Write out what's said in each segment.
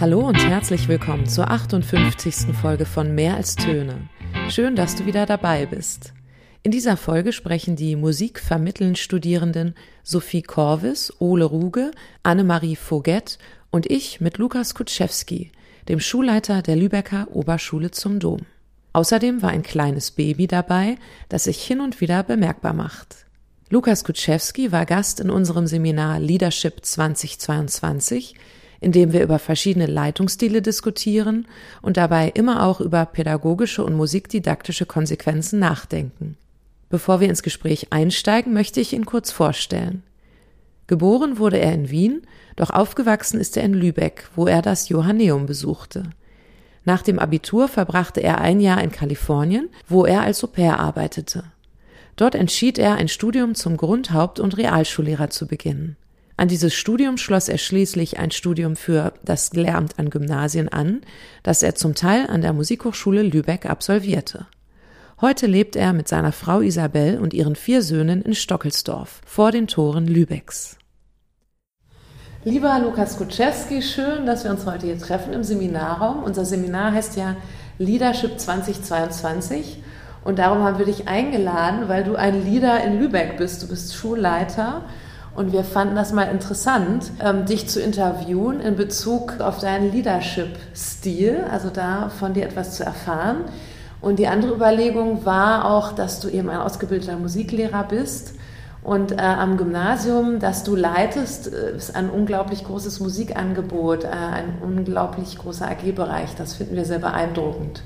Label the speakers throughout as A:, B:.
A: Hallo und herzlich willkommen zur 58. Folge von Mehr als Töne. Schön, dass du wieder dabei bist. In dieser Folge sprechen die Musikvermitteln Studierenden Sophie Korvis, Ole Ruge, Annemarie Voget und ich mit Lukas Kutschewski, dem Schulleiter der Lübecker Oberschule zum Dom. Außerdem war ein kleines Baby dabei, das sich hin und wieder bemerkbar macht. Lukas Kutschewski war Gast in unserem Seminar Leadership 2022, in dem wir über verschiedene Leitungsstile diskutieren und dabei immer auch über pädagogische und musikdidaktische Konsequenzen nachdenken. Bevor wir ins Gespräch einsteigen, möchte ich ihn kurz vorstellen. Geboren wurde er in Wien, doch aufgewachsen ist er in Lübeck, wo er das Johanneum besuchte. Nach dem Abitur verbrachte er ein Jahr in Kalifornien, wo er als Au-pair arbeitete. Dort entschied er, ein Studium zum Grundhaupt- und Realschullehrer zu beginnen. An dieses Studium schloss er schließlich ein Studium für das Lehramt an Gymnasien an, das er zum Teil an der Musikhochschule Lübeck absolvierte. Heute lebt er mit seiner Frau Isabel und ihren vier Söhnen in Stockelsdorf vor den Toren Lübecks. Lieber Lukas Kutschewski, schön, dass wir uns heute hier treffen im Seminarraum. Unser Seminar heißt ja Leadership 2022 und darum haben wir dich eingeladen, weil du ein Leader in Lübeck bist. Du bist Schulleiter und wir fanden das mal interessant, ähm, dich zu interviewen in Bezug auf deinen Leadership-Stil, also da von dir etwas zu erfahren. Und die andere Überlegung war auch, dass du eben ein ausgebildeter Musiklehrer bist und äh, am Gymnasium, das du leitest, äh, ist ein unglaublich großes Musikangebot, äh, ein unglaublich großer AG-Bereich. Das finden wir sehr beeindruckend.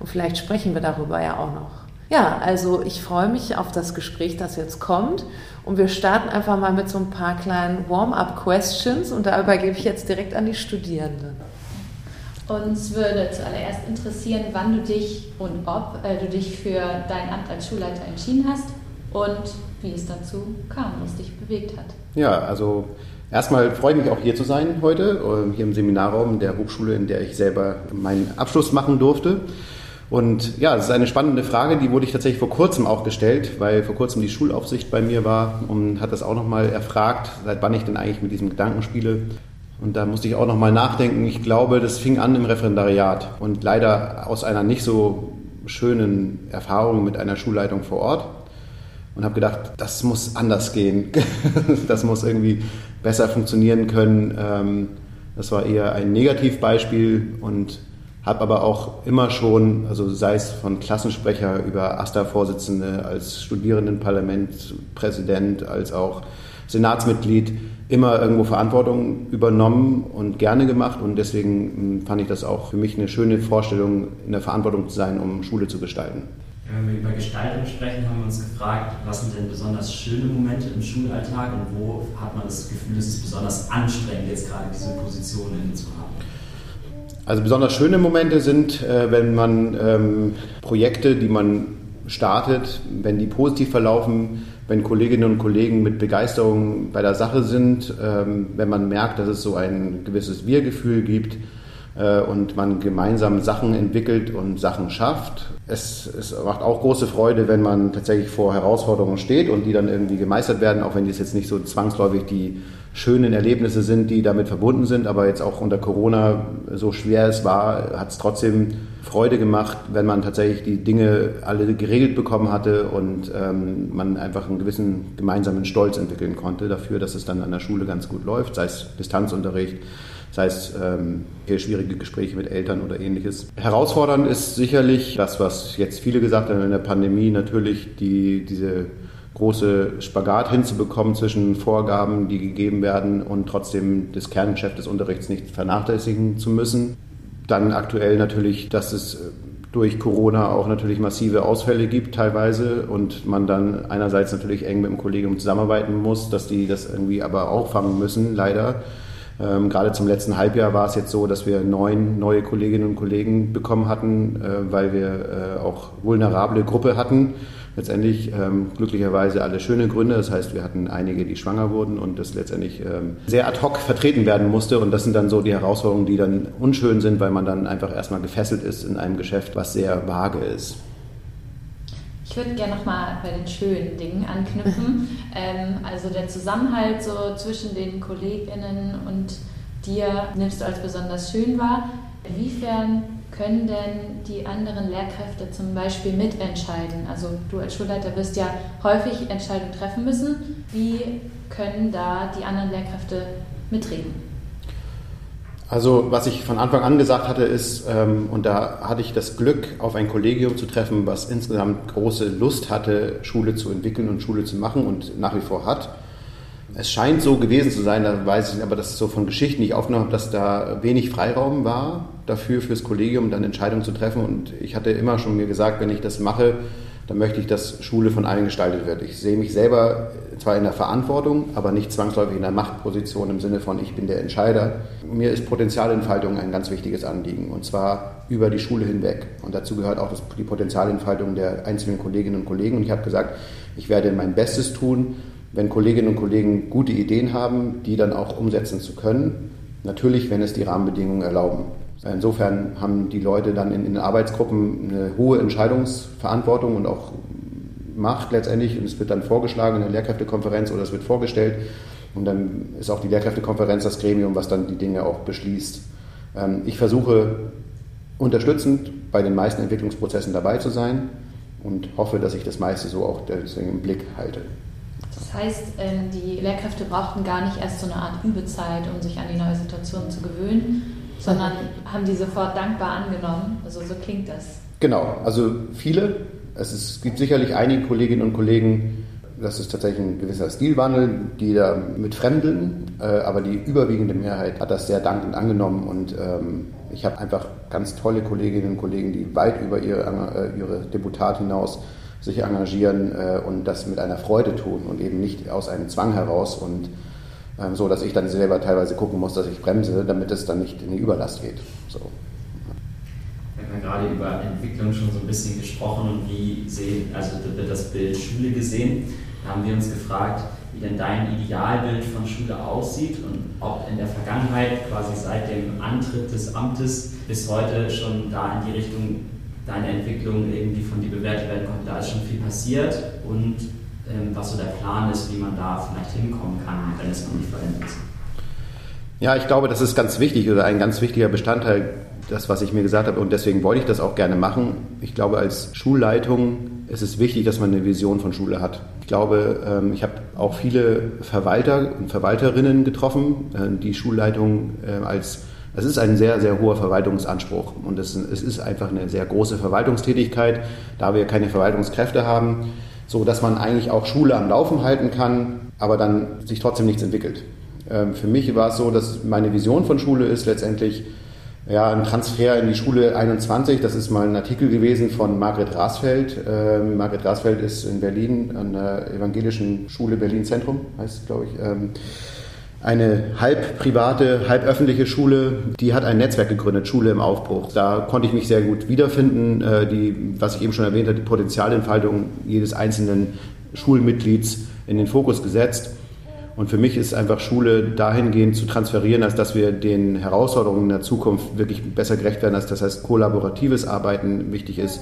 A: Und vielleicht sprechen wir darüber ja auch noch. Ja, also ich freue mich auf das Gespräch, das jetzt kommt. Und wir starten einfach mal mit so ein paar kleinen Warm-up-Questions und da übergebe ich jetzt direkt an die Studierenden.
B: Uns würde zuallererst interessieren, wann du dich und ob äh, du dich für dein Amt als Schulleiter entschieden hast und wie es dazu kam, was dich bewegt hat.
C: Ja, also erstmal freue ich mich auch hier zu sein heute, äh, hier im Seminarraum der Hochschule, in der ich selber meinen Abschluss machen durfte. Und ja, das ist eine spannende Frage, die wurde ich tatsächlich vor kurzem auch gestellt, weil vor kurzem die Schulaufsicht bei mir war und hat das auch nochmal erfragt, seit wann ich denn eigentlich mit diesem Gedanken spiele. Und da musste ich auch nochmal nachdenken. Ich glaube, das fing an im Referendariat und leider aus einer nicht so schönen Erfahrung mit einer Schulleitung vor Ort und habe gedacht, das muss anders gehen. das muss irgendwie besser funktionieren können. Ähm, das war eher ein Negativbeispiel und habe aber auch immer schon, also sei es von Klassensprecher über AStA-Vorsitzende, als Studierendenparlamentspräsident, als auch Senatsmitglied, immer irgendwo Verantwortung übernommen und gerne gemacht. Und deswegen hm, fand ich das auch für mich eine schöne Vorstellung, in der Verantwortung zu sein, um Schule zu gestalten.
D: Wenn wir über Gestaltung sprechen, haben wir uns gefragt, was sind denn besonders schöne Momente im Schulalltag und wo hat man das Gefühl, es ist besonders anstrengend, jetzt gerade diese Position inne zu haben?
C: Also besonders schöne Momente sind, äh, wenn man ähm, Projekte, die man startet, wenn die positiv verlaufen, wenn Kolleginnen und Kollegen mit Begeisterung bei der Sache sind, ähm, wenn man merkt, dass es so ein gewisses Wir-Gefühl gibt und man gemeinsam Sachen entwickelt und Sachen schafft. Es, es macht auch große Freude, wenn man tatsächlich vor Herausforderungen steht und die dann irgendwie gemeistert werden, auch wenn dies jetzt nicht so zwangsläufig die schönen Erlebnisse sind, die damit verbunden sind. Aber jetzt auch unter Corona, so schwer es war, hat es trotzdem Freude gemacht, wenn man tatsächlich die Dinge alle geregelt bekommen hatte und ähm, man einfach einen gewissen gemeinsamen Stolz entwickeln konnte dafür, dass es dann an der Schule ganz gut läuft, sei es Distanzunterricht, sei es ähm, schwierige Gespräche mit Eltern oder ähnliches. Herausfordernd ist sicherlich das, was jetzt viele gesagt haben in der Pandemie, natürlich die, diese große Spagat hinzubekommen zwischen Vorgaben, die gegeben werden und trotzdem das Kerngeschäft des Unterrichts nicht vernachlässigen zu müssen. Dann aktuell natürlich, dass es durch Corona auch natürlich massive Ausfälle gibt teilweise und man dann einerseits natürlich eng mit dem Kollegium zusammenarbeiten muss, dass die das irgendwie aber auffangen müssen, leider. Ähm, gerade zum letzten Halbjahr war es jetzt so, dass wir neun neue Kolleginnen und Kollegen bekommen hatten, äh, weil wir äh, auch vulnerable Gruppe hatten letztendlich ähm, glücklicherweise alle schöne Gründe. Das heißt, wir hatten einige, die schwanger wurden und das letztendlich ähm, sehr ad hoc vertreten werden musste. Und das sind dann so die Herausforderungen, die dann unschön sind, weil man dann einfach erstmal gefesselt ist in einem Geschäft, was sehr vage ist.
B: Ich würde gerne nochmal bei den schönen Dingen anknüpfen. ähm, also der Zusammenhalt so zwischen den KollegInnen und dir nimmst du als besonders schön wahr. Inwiefern können denn die anderen Lehrkräfte zum Beispiel mitentscheiden? Also du als Schulleiter wirst ja häufig Entscheidungen treffen müssen. Wie können da die anderen Lehrkräfte mitreden?
C: Also was ich von Anfang an gesagt hatte ist, ähm, und da hatte ich das Glück, auf ein Kollegium zu treffen, was insgesamt große Lust hatte, Schule zu entwickeln und Schule zu machen und nach wie vor hat. Es scheint so gewesen zu sein, da weiß ich aber, dass es so von Geschichten, die ich aufgenommen habe, dass da wenig Freiraum war dafür, fürs Kollegium dann Entscheidungen zu treffen. Und ich hatte immer schon mir gesagt, wenn ich das mache, dann möchte ich, dass Schule von allen gestaltet wird. Ich sehe mich selber zwar in der Verantwortung, aber nicht zwangsläufig in der Machtposition im Sinne von, ich bin der Entscheider. Mir ist Potenzialentfaltung ein ganz wichtiges Anliegen und zwar über die Schule hinweg. Und dazu gehört auch die Potenzialentfaltung der einzelnen Kolleginnen und Kollegen. Und ich habe gesagt, ich werde mein Bestes tun, wenn Kolleginnen und Kollegen gute Ideen haben, die dann auch umsetzen zu können. Natürlich, wenn es die Rahmenbedingungen erlauben. Insofern haben die Leute dann in, in Arbeitsgruppen eine hohe Entscheidungsverantwortung und auch Macht letztendlich. Und es wird dann vorgeschlagen in der Lehrkräftekonferenz oder es wird vorgestellt. Und dann ist auch die Lehrkräftekonferenz das Gremium, was dann die Dinge auch beschließt. Ähm, ich versuche unterstützend bei den meisten Entwicklungsprozessen dabei zu sein und hoffe, dass ich das meiste so auch deswegen im Blick halte.
B: Das heißt, ähm, die Lehrkräfte brauchten gar nicht erst so eine Art Übezeit, um sich an die neue Situation zu gewöhnen, sondern haben die sofort dankbar angenommen. Also so klingt das.
C: Genau, also viele. Es, ist, es gibt sicherlich einige Kolleginnen und Kollegen, das ist tatsächlich ein gewisser Stilwandel, die da mit Fremdeln, äh, aber die überwiegende Mehrheit hat das sehr dankend angenommen und ähm, ich habe einfach ganz tolle Kolleginnen und Kollegen, die weit über ihre, äh, ihre Deputat hinaus sich engagieren äh, und das mit einer Freude tun und eben nicht aus einem Zwang heraus und so, dass ich dann selber teilweise gucken muss, dass ich bremse, damit es dann nicht in die Überlast geht. So.
D: Wir haben gerade über Entwicklung schon so ein bisschen gesprochen und wie sehen, also wird das Bild Schule gesehen. Da haben wir uns gefragt, wie denn dein Idealbild von Schule aussieht und ob in der Vergangenheit, quasi seit dem Antritt des Amtes bis heute schon da in die Richtung deine Entwicklung irgendwie von dir bewertet werden konnte. Da ist schon viel passiert und ähm, was so der Plan ist, wie man da vielleicht hinkommen kann, wenn es noch nicht verändert ist.
C: Ja, ich glaube, das ist ganz wichtig oder ein ganz wichtiger Bestandteil, das, was ich mir gesagt habe. Und deswegen wollte ich das auch gerne machen. Ich glaube, als Schulleitung ist es wichtig, dass man eine Vision von Schule hat. Ich glaube, ähm, ich habe auch viele Verwalter und Verwalterinnen getroffen, äh, die Schulleitung äh, als es ist ein sehr, sehr hoher Verwaltungsanspruch und es ist einfach eine sehr große Verwaltungstätigkeit, da wir keine Verwaltungskräfte haben, so dass man eigentlich auch Schule am Laufen halten kann, aber dann sich trotzdem nichts entwickelt. Ähm, für mich war es so, dass meine Vision von Schule ist letztendlich ja, ein Transfer in die Schule 21. Das ist mal ein Artikel gewesen von Margret Rasfeld. Ähm, Margret Rasfeld ist in Berlin an der Evangelischen Schule Berlin Zentrum, heißt es, glaube ich. Ähm, eine halb private, halb öffentliche Schule, die hat ein Netzwerk gegründet, Schule im Aufbruch. Da konnte ich mich sehr gut wiederfinden. Äh, die, was ich eben schon erwähnt habe, die Potenzialentfaltung jedes einzelnen Schulmitglieds in den Fokus gesetzt. Und für mich ist einfach Schule dahingehend zu transferieren, als dass wir den Herausforderungen der Zukunft wirklich besser gerecht werden, als das heißt kollaboratives Arbeiten wichtig ist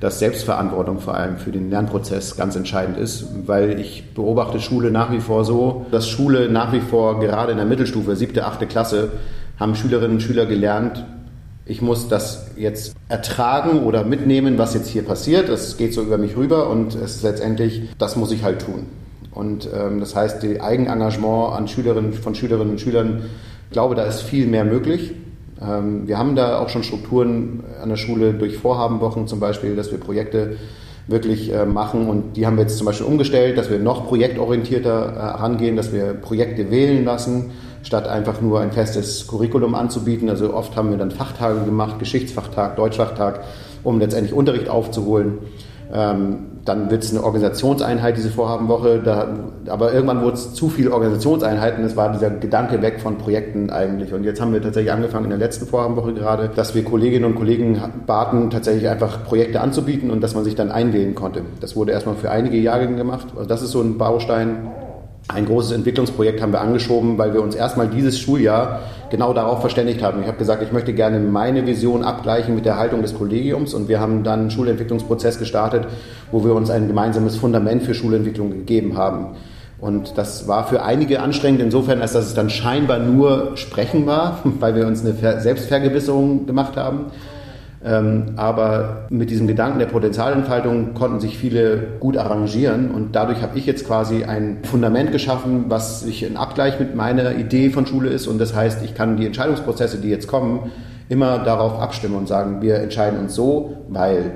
C: dass Selbstverantwortung vor allem für den Lernprozess ganz entscheidend ist, weil ich beobachte Schule nach wie vor so, dass Schule nach wie vor gerade in der Mittelstufe, siebte, achte Klasse, haben Schülerinnen und Schüler gelernt, ich muss das jetzt ertragen oder mitnehmen, was jetzt hier passiert. Das geht so über mich rüber und es ist letztendlich, das muss ich halt tun. Und ähm, das heißt, die Eigenengagement an Schülerinnen, von Schülerinnen und Schülern, ich glaube, da ist viel mehr möglich. Ähm, wir haben da auch schon Strukturen an der Schule durch Vorhabenwochen zum Beispiel, dass wir Projekte wirklich äh, machen und die haben wir jetzt zum Beispiel umgestellt, dass wir noch projektorientierter äh, herangehen, dass wir Projekte wählen lassen, statt einfach nur ein festes Curriculum anzubieten. Also oft haben wir dann Fachtage gemacht, Geschichtsfachtag, Deutschfachtag, um letztendlich Unterricht aufzuholen. Ähm, dann wird es eine Organisationseinheit, diese Vorhabenwoche. Da, aber irgendwann wurde es zu viele Organisationseinheiten. Es war dieser Gedanke weg von Projekten eigentlich. Und jetzt haben wir tatsächlich angefangen in der letzten Vorhabenwoche gerade, dass wir Kolleginnen und Kollegen baten, tatsächlich einfach Projekte anzubieten und dass man sich dann einwählen konnte. Das wurde erstmal für einige Jahrgänge gemacht. Also das ist so ein Baustein. Ein großes Entwicklungsprojekt haben wir angeschoben, weil wir uns erstmal dieses Schuljahr genau darauf verständigt haben. Ich habe gesagt, ich möchte gerne meine Vision abgleichen mit der Haltung des Kollegiums und wir haben dann einen Schulentwicklungsprozess gestartet, wo wir uns ein gemeinsames Fundament für Schulentwicklung gegeben haben. Und das war für einige anstrengend insofern, als dass es dann scheinbar nur Sprechen war, weil wir uns eine Selbstvergewisserung gemacht haben. Ähm, aber mit diesem Gedanken der Potenzialentfaltung konnten sich viele gut arrangieren und dadurch habe ich jetzt quasi ein Fundament geschaffen, was sich in Abgleich mit meiner Idee von Schule ist. Und das heißt, ich kann die Entscheidungsprozesse, die jetzt kommen, immer darauf abstimmen und sagen, wir entscheiden uns so, weil.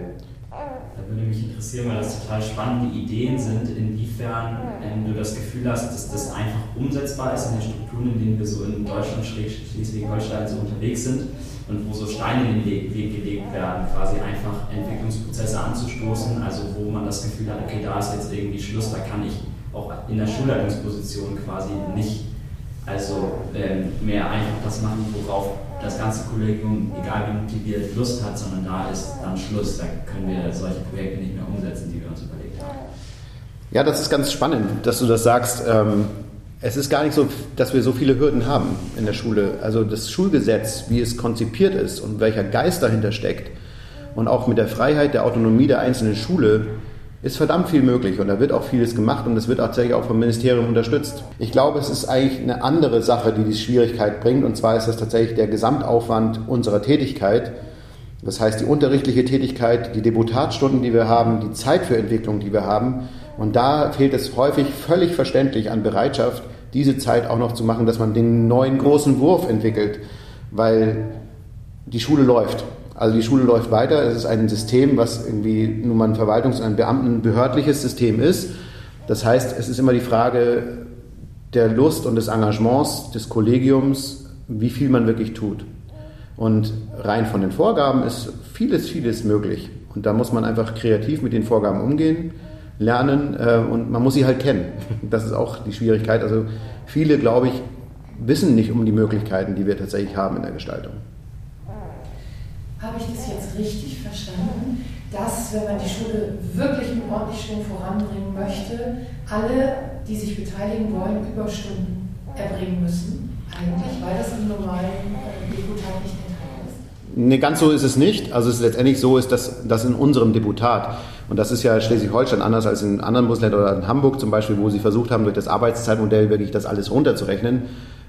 D: Würde mich interessieren, weil das total spannende Ideen sind, inwiefern ähm, du das Gefühl hast, dass das einfach umsetzbar ist in den Strukturen, in denen wir so in Deutschland, Schleswig-Holstein so unterwegs sind und wo so Steine in den Weg gelegt werden, quasi einfach Entwicklungsprozesse anzustoßen, also wo man das Gefühl hat, okay, da ist jetzt irgendwie Schluss, da kann ich auch in der Schulleitungsposition quasi nicht also ähm, mehr einfach das machen, worauf das ganze Kollegium, egal wie motiviert, Lust hat, sondern da ist dann Schluss. Da können wir solche Projekte nicht mehr umsetzen, die wir uns überlegt haben.
C: Ja, das ist ganz spannend, dass du das sagst. Ähm, es ist gar nicht so, dass wir so viele Hürden haben in der Schule. Also das Schulgesetz, wie es konzipiert ist und welcher Geist dahinter steckt und auch mit der Freiheit der Autonomie der einzelnen Schule, ist verdammt viel möglich und da wird auch vieles gemacht und es wird tatsächlich auch vom Ministerium unterstützt. Ich glaube, es ist eigentlich eine andere Sache, die die Schwierigkeit bringt und zwar ist das tatsächlich der Gesamtaufwand unserer Tätigkeit. Das heißt, die unterrichtliche Tätigkeit, die Deputatstunden, die wir haben, die Zeit für Entwicklung, die wir haben. Und da fehlt es häufig völlig verständlich an Bereitschaft, diese Zeit auch noch zu machen, dass man den neuen großen Wurf entwickelt, weil die Schule läuft. Also die Schule läuft weiter. Es ist ein System, was irgendwie nun mal ein Verwaltungs- und ein Beamtenbehördliches System ist. Das heißt, es ist immer die Frage der Lust und des Engagements des Kollegiums, wie viel man wirklich tut. Und rein von den Vorgaben ist vieles, vieles möglich. Und da muss man einfach kreativ mit den Vorgaben umgehen, lernen äh, und man muss sie halt kennen. Das ist auch die Schwierigkeit. Also viele, glaube ich, wissen nicht um die Möglichkeiten, die wir tatsächlich haben in der Gestaltung.
E: Habe ich das jetzt richtig verstanden, dass, wenn man die Schule wirklich ordentlich Schwung voranbringen möchte, alle, die sich beteiligen wollen, Überstunden erbringen müssen? Eigentlich, weil das im normalen äh, Deputat nicht enthalten ist?
C: Nee, ganz so ist es nicht. Also es ist letztendlich so ist, dass das in unserem Deputat, und das ist ja Schleswig-Holstein anders als in anderen Bundesländern oder in Hamburg zum Beispiel, wo sie versucht haben, durch das Arbeitszeitmodell wirklich das alles runterzurechnen,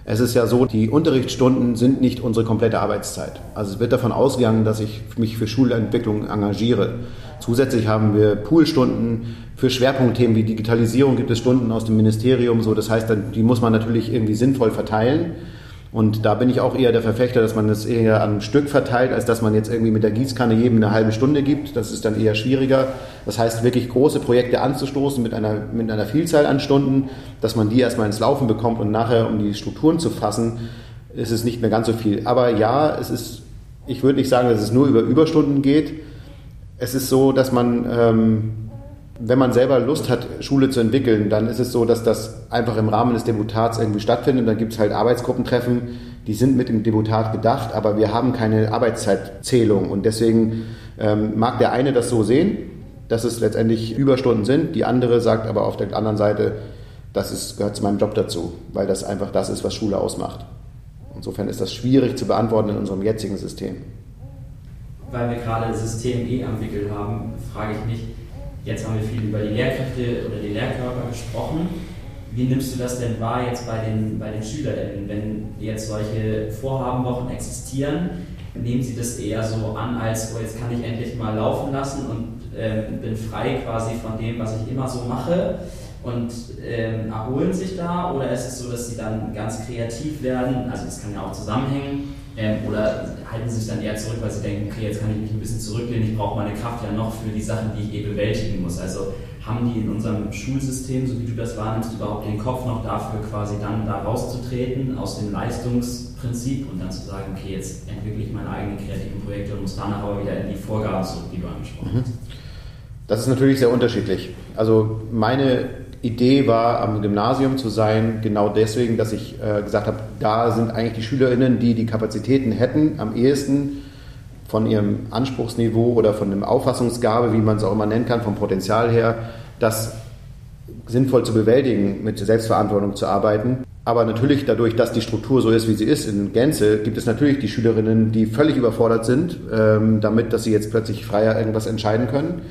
C: es ist ja so, die Unterrichtsstunden sind nicht unsere komplette Arbeitszeit. Also es wird davon ausgegangen, dass ich mich für Schulentwicklung engagiere. Zusätzlich haben wir Poolstunden für Schwerpunktthemen wie Digitalisierung gibt es Stunden aus dem Ministerium. So, das heißt, die muss man natürlich irgendwie sinnvoll verteilen. Und da bin ich auch eher der Verfechter, dass man das eher am Stück verteilt, als dass man jetzt irgendwie mit der Gießkanne jedem eine halbe Stunde gibt. Das ist dann eher schwieriger. Das heißt, wirklich große Projekte anzustoßen mit einer, mit einer Vielzahl an Stunden, dass man die erstmal ins Laufen bekommt und nachher, um die Strukturen zu fassen, ist es nicht mehr ganz so viel. Aber ja, es ist, ich würde nicht sagen, dass es nur über Überstunden geht. Es ist so, dass man ähm, wenn man selber Lust hat, Schule zu entwickeln, dann ist es so, dass das einfach im Rahmen des Deputats irgendwie stattfindet. Und dann gibt es halt Arbeitsgruppentreffen, die sind mit dem Deputat gedacht, aber wir haben keine Arbeitszeitzählung. Und deswegen ähm, mag der eine das so sehen, dass es letztendlich Überstunden sind. Die andere sagt aber auf der anderen Seite, das ist, gehört zu meinem Job dazu, weil das einfach das ist, was Schule ausmacht. Insofern ist das schwierig zu beantworten in unserem jetzigen System.
D: Weil wir gerade das System eh am Wickel haben, frage ich mich, Jetzt haben wir viel über die Lehrkräfte oder die Lehrkörper gesprochen. Wie nimmst du das denn wahr jetzt bei den, bei den SchülerInnen, wenn jetzt solche Vorhabenwochen existieren? Nehmen sie das eher so an, als oh, jetzt kann ich endlich mal laufen lassen und ähm, bin frei quasi von dem, was ich immer so mache und ähm, erholen sich da? Oder ist es so, dass sie dann ganz kreativ werden? Also, das kann ja auch zusammenhängen ähm, oder halten sie sich dann eher zurück, weil sie denken, okay, jetzt kann ich mich ein bisschen zurücklehnen, ich brauche meine Kraft ja noch für die Sachen, die ich eh bewältigen muss. Also haben die in unserem Schulsystem, so wie du das wahrnimmst, überhaupt den Kopf noch dafür, quasi dann da rauszutreten aus dem Leistungsprinzip und dann zu sagen, okay, jetzt entwickle ich meine eigenen kreativen Projekte und muss danach aber wieder in die Vorgaben zurück, die du angesprochen mhm. hast.
C: Das ist natürlich sehr unterschiedlich. Also meine Idee war, am Gymnasium zu sein, genau deswegen, dass ich äh, gesagt habe, da sind eigentlich die SchülerInnen, die die Kapazitäten hätten, am ehesten von ihrem Anspruchsniveau oder von dem Auffassungsgabe, wie man es auch immer nennen kann, vom Potenzial her, das sinnvoll zu bewältigen, mit Selbstverantwortung zu arbeiten. Aber natürlich dadurch, dass die Struktur so ist, wie sie ist in Gänze, gibt es natürlich die Schülerinnen, die völlig überfordert sind, ähm, damit, dass sie jetzt plötzlich freier irgendwas entscheiden können.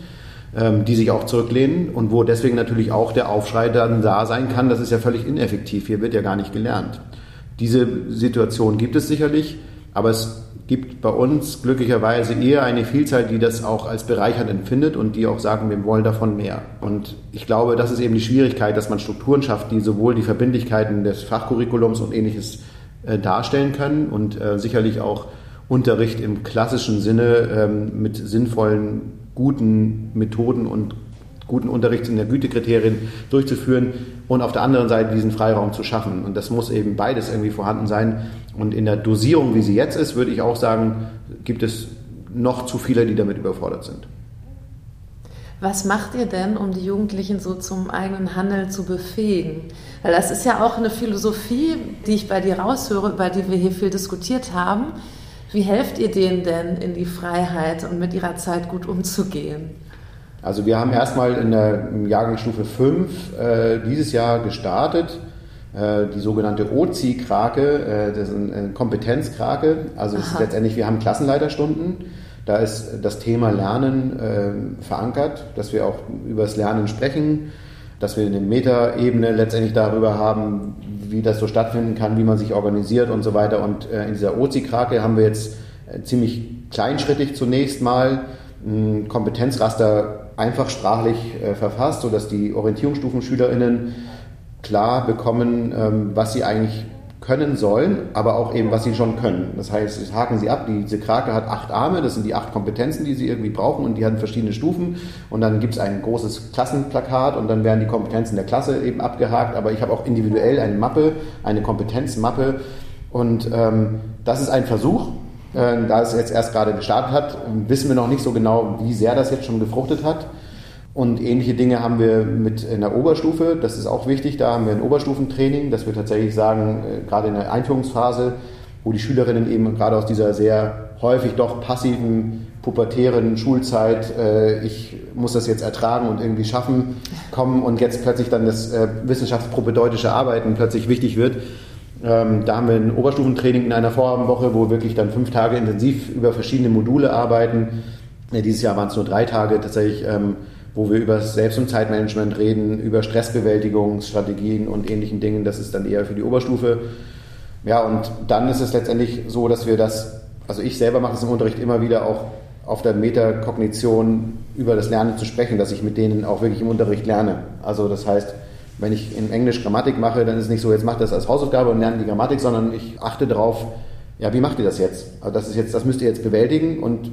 C: Ähm, die sich auch zurücklehnen und wo deswegen natürlich auch der Aufschrei dann da sein kann, das ist ja völlig ineffektiv, hier wird ja gar nicht gelernt. Diese Situation gibt es sicherlich, aber es gibt bei uns glücklicherweise eher eine Vielzahl, die das auch als bereichernd empfindet und die auch sagen, wir wollen davon mehr. Und ich glaube, das ist eben die Schwierigkeit, dass man Strukturen schafft, die sowohl die Verbindlichkeiten des Fachcurriculums und ähnliches äh, darstellen können und äh, sicherlich auch Unterricht im klassischen Sinne ähm, mit sinnvollen guten Methoden und guten Unterrichts- in der Gütekriterien durchzuführen und auf der anderen Seite diesen Freiraum zu schaffen. Und das muss eben beides irgendwie vorhanden sein. Und in der Dosierung, wie sie jetzt ist, würde ich auch sagen, gibt es noch zu viele, die damit überfordert sind.
A: Was macht ihr denn, um die Jugendlichen so zum eigenen Handeln zu befähigen? Weil das ist ja auch eine Philosophie, die ich bei dir raushöre, über die wir hier viel diskutiert haben. Wie helft ihr denen denn in die Freiheit und mit ihrer Zeit gut umzugehen?
C: Also wir haben erstmal in der Jahrgangsstufe 5 äh, dieses Jahr gestartet, äh, die sogenannte OZI-Krake, äh, das ist eine Kompetenzkrake. Also ist letztendlich, wir haben Klassenleiterstunden. Da ist das Thema Lernen äh, verankert, dass wir auch über das Lernen sprechen, dass wir eine Metaebene letztendlich darüber haben, wie das so stattfinden kann, wie man sich organisiert und so weiter. Und äh, in dieser OZI-Krake haben wir jetzt äh, ziemlich kleinschrittig zunächst mal ein Kompetenzraster einfach sprachlich äh, verfasst, sodass die Orientierungsstufen-SchülerInnen klar bekommen, ähm, was sie eigentlich können sollen, aber auch eben, was sie schon können. Das heißt, haken sie ab, diese Krake hat acht Arme, das sind die acht Kompetenzen, die sie irgendwie brauchen und die haben verschiedene Stufen und dann gibt es ein großes Klassenplakat und dann werden die Kompetenzen der Klasse eben abgehakt, aber ich habe auch individuell eine Mappe, eine Kompetenzmappe und ähm, das ist ein Versuch, äh, da es jetzt erst gerade gestartet hat, wissen wir noch nicht so genau, wie sehr das jetzt schon gefruchtet hat. Und ähnliche Dinge haben wir mit in der Oberstufe. Das ist auch wichtig. Da haben wir ein Oberstufentraining, dass wir tatsächlich sagen, äh, gerade in der Einführungsphase, wo die Schülerinnen eben gerade aus dieser sehr häufig doch passiven, pubertären Schulzeit, äh, ich muss das jetzt ertragen und irgendwie schaffen, kommen und jetzt plötzlich dann das äh, wissenschaftspropedeutische Arbeiten plötzlich wichtig wird. Ähm, da haben wir ein Oberstufentraining in einer Vorabendwoche, wo wir wirklich dann fünf Tage intensiv über verschiedene Module arbeiten. Dieses Jahr waren es nur drei Tage tatsächlich. Wo wir über Selbst- und Zeitmanagement reden, über Stressbewältigungsstrategien und ähnlichen Dingen. Das ist dann eher für die Oberstufe. Ja, und dann ist es letztendlich so, dass wir das, also ich selber mache es im Unterricht immer wieder auch auf der Metakognition über das Lernen zu sprechen, dass ich mit denen auch wirklich im Unterricht lerne. Also das heißt, wenn ich in Englisch Grammatik mache, dann ist es nicht so, jetzt macht das als Hausaufgabe und lernt die Grammatik, sondern ich achte darauf, ja, wie macht ihr das jetzt? Also das ist jetzt, das müsst ihr jetzt bewältigen und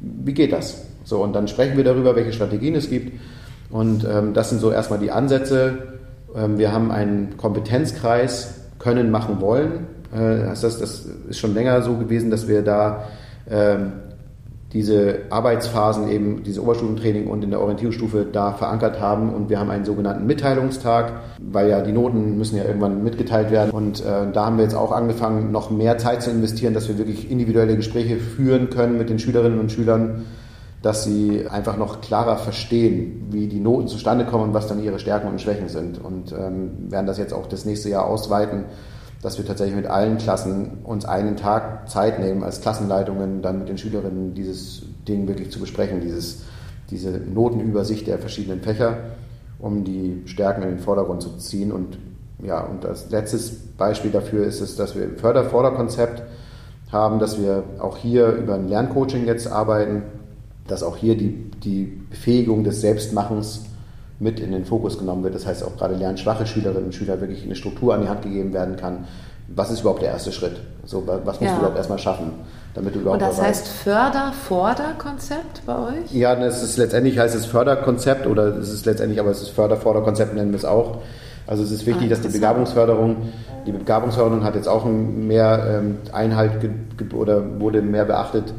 C: wie geht das? So, und dann sprechen wir darüber, welche Strategien es gibt. Und ähm, das sind so erstmal die Ansätze. Ähm, wir haben einen Kompetenzkreis, können, machen, wollen. Äh, das, das ist schon länger so gewesen, dass wir da ähm, diese Arbeitsphasen eben, dieses Oberstufentraining und in der Orientierungsstufe da verankert haben. Und wir haben einen sogenannten Mitteilungstag, weil ja die Noten müssen ja irgendwann mitgeteilt werden. Und äh, da haben wir jetzt auch angefangen, noch mehr Zeit zu investieren, dass wir wirklich individuelle Gespräche führen können mit den Schülerinnen und Schülern dass sie einfach noch klarer verstehen, wie die Noten zustande kommen und was dann ihre Stärken und Schwächen sind. Und ähm, werden das jetzt auch das nächste Jahr ausweiten, dass wir tatsächlich mit allen Klassen uns einen Tag Zeit nehmen, als Klassenleitungen dann mit den Schülerinnen dieses Ding wirklich zu besprechen, dieses, diese Notenübersicht der verschiedenen Fächer, um die Stärken in den Vordergrund zu ziehen. Und ja, und als letztes Beispiel dafür ist es, dass wir ein Förder-Vorderkonzept haben, dass wir auch hier über ein Lerncoaching jetzt arbeiten, dass auch hier die, die Befähigung des Selbstmachens mit in den Fokus genommen wird. Das heißt auch gerade lernschwache Schülerinnen und Schüler wirklich eine Struktur an die Hand gegeben werden kann. Was ist überhaupt der erste Schritt? So, was musst ja. du überhaupt erstmal schaffen? Damit du überhaupt
A: und das heißt Förder-Vorder-Konzept bei euch?
C: Ja, das ist letztendlich heißt es Förderkonzept oder es ist letztendlich, aber es ist Förder-Vorder-Konzept nennen wir es auch. Also es ist wichtig, ah, dass die Begabungsförderung, die Begabungsförderung hat jetzt auch mehr ähm, Einhalt oder wurde mehr beachtet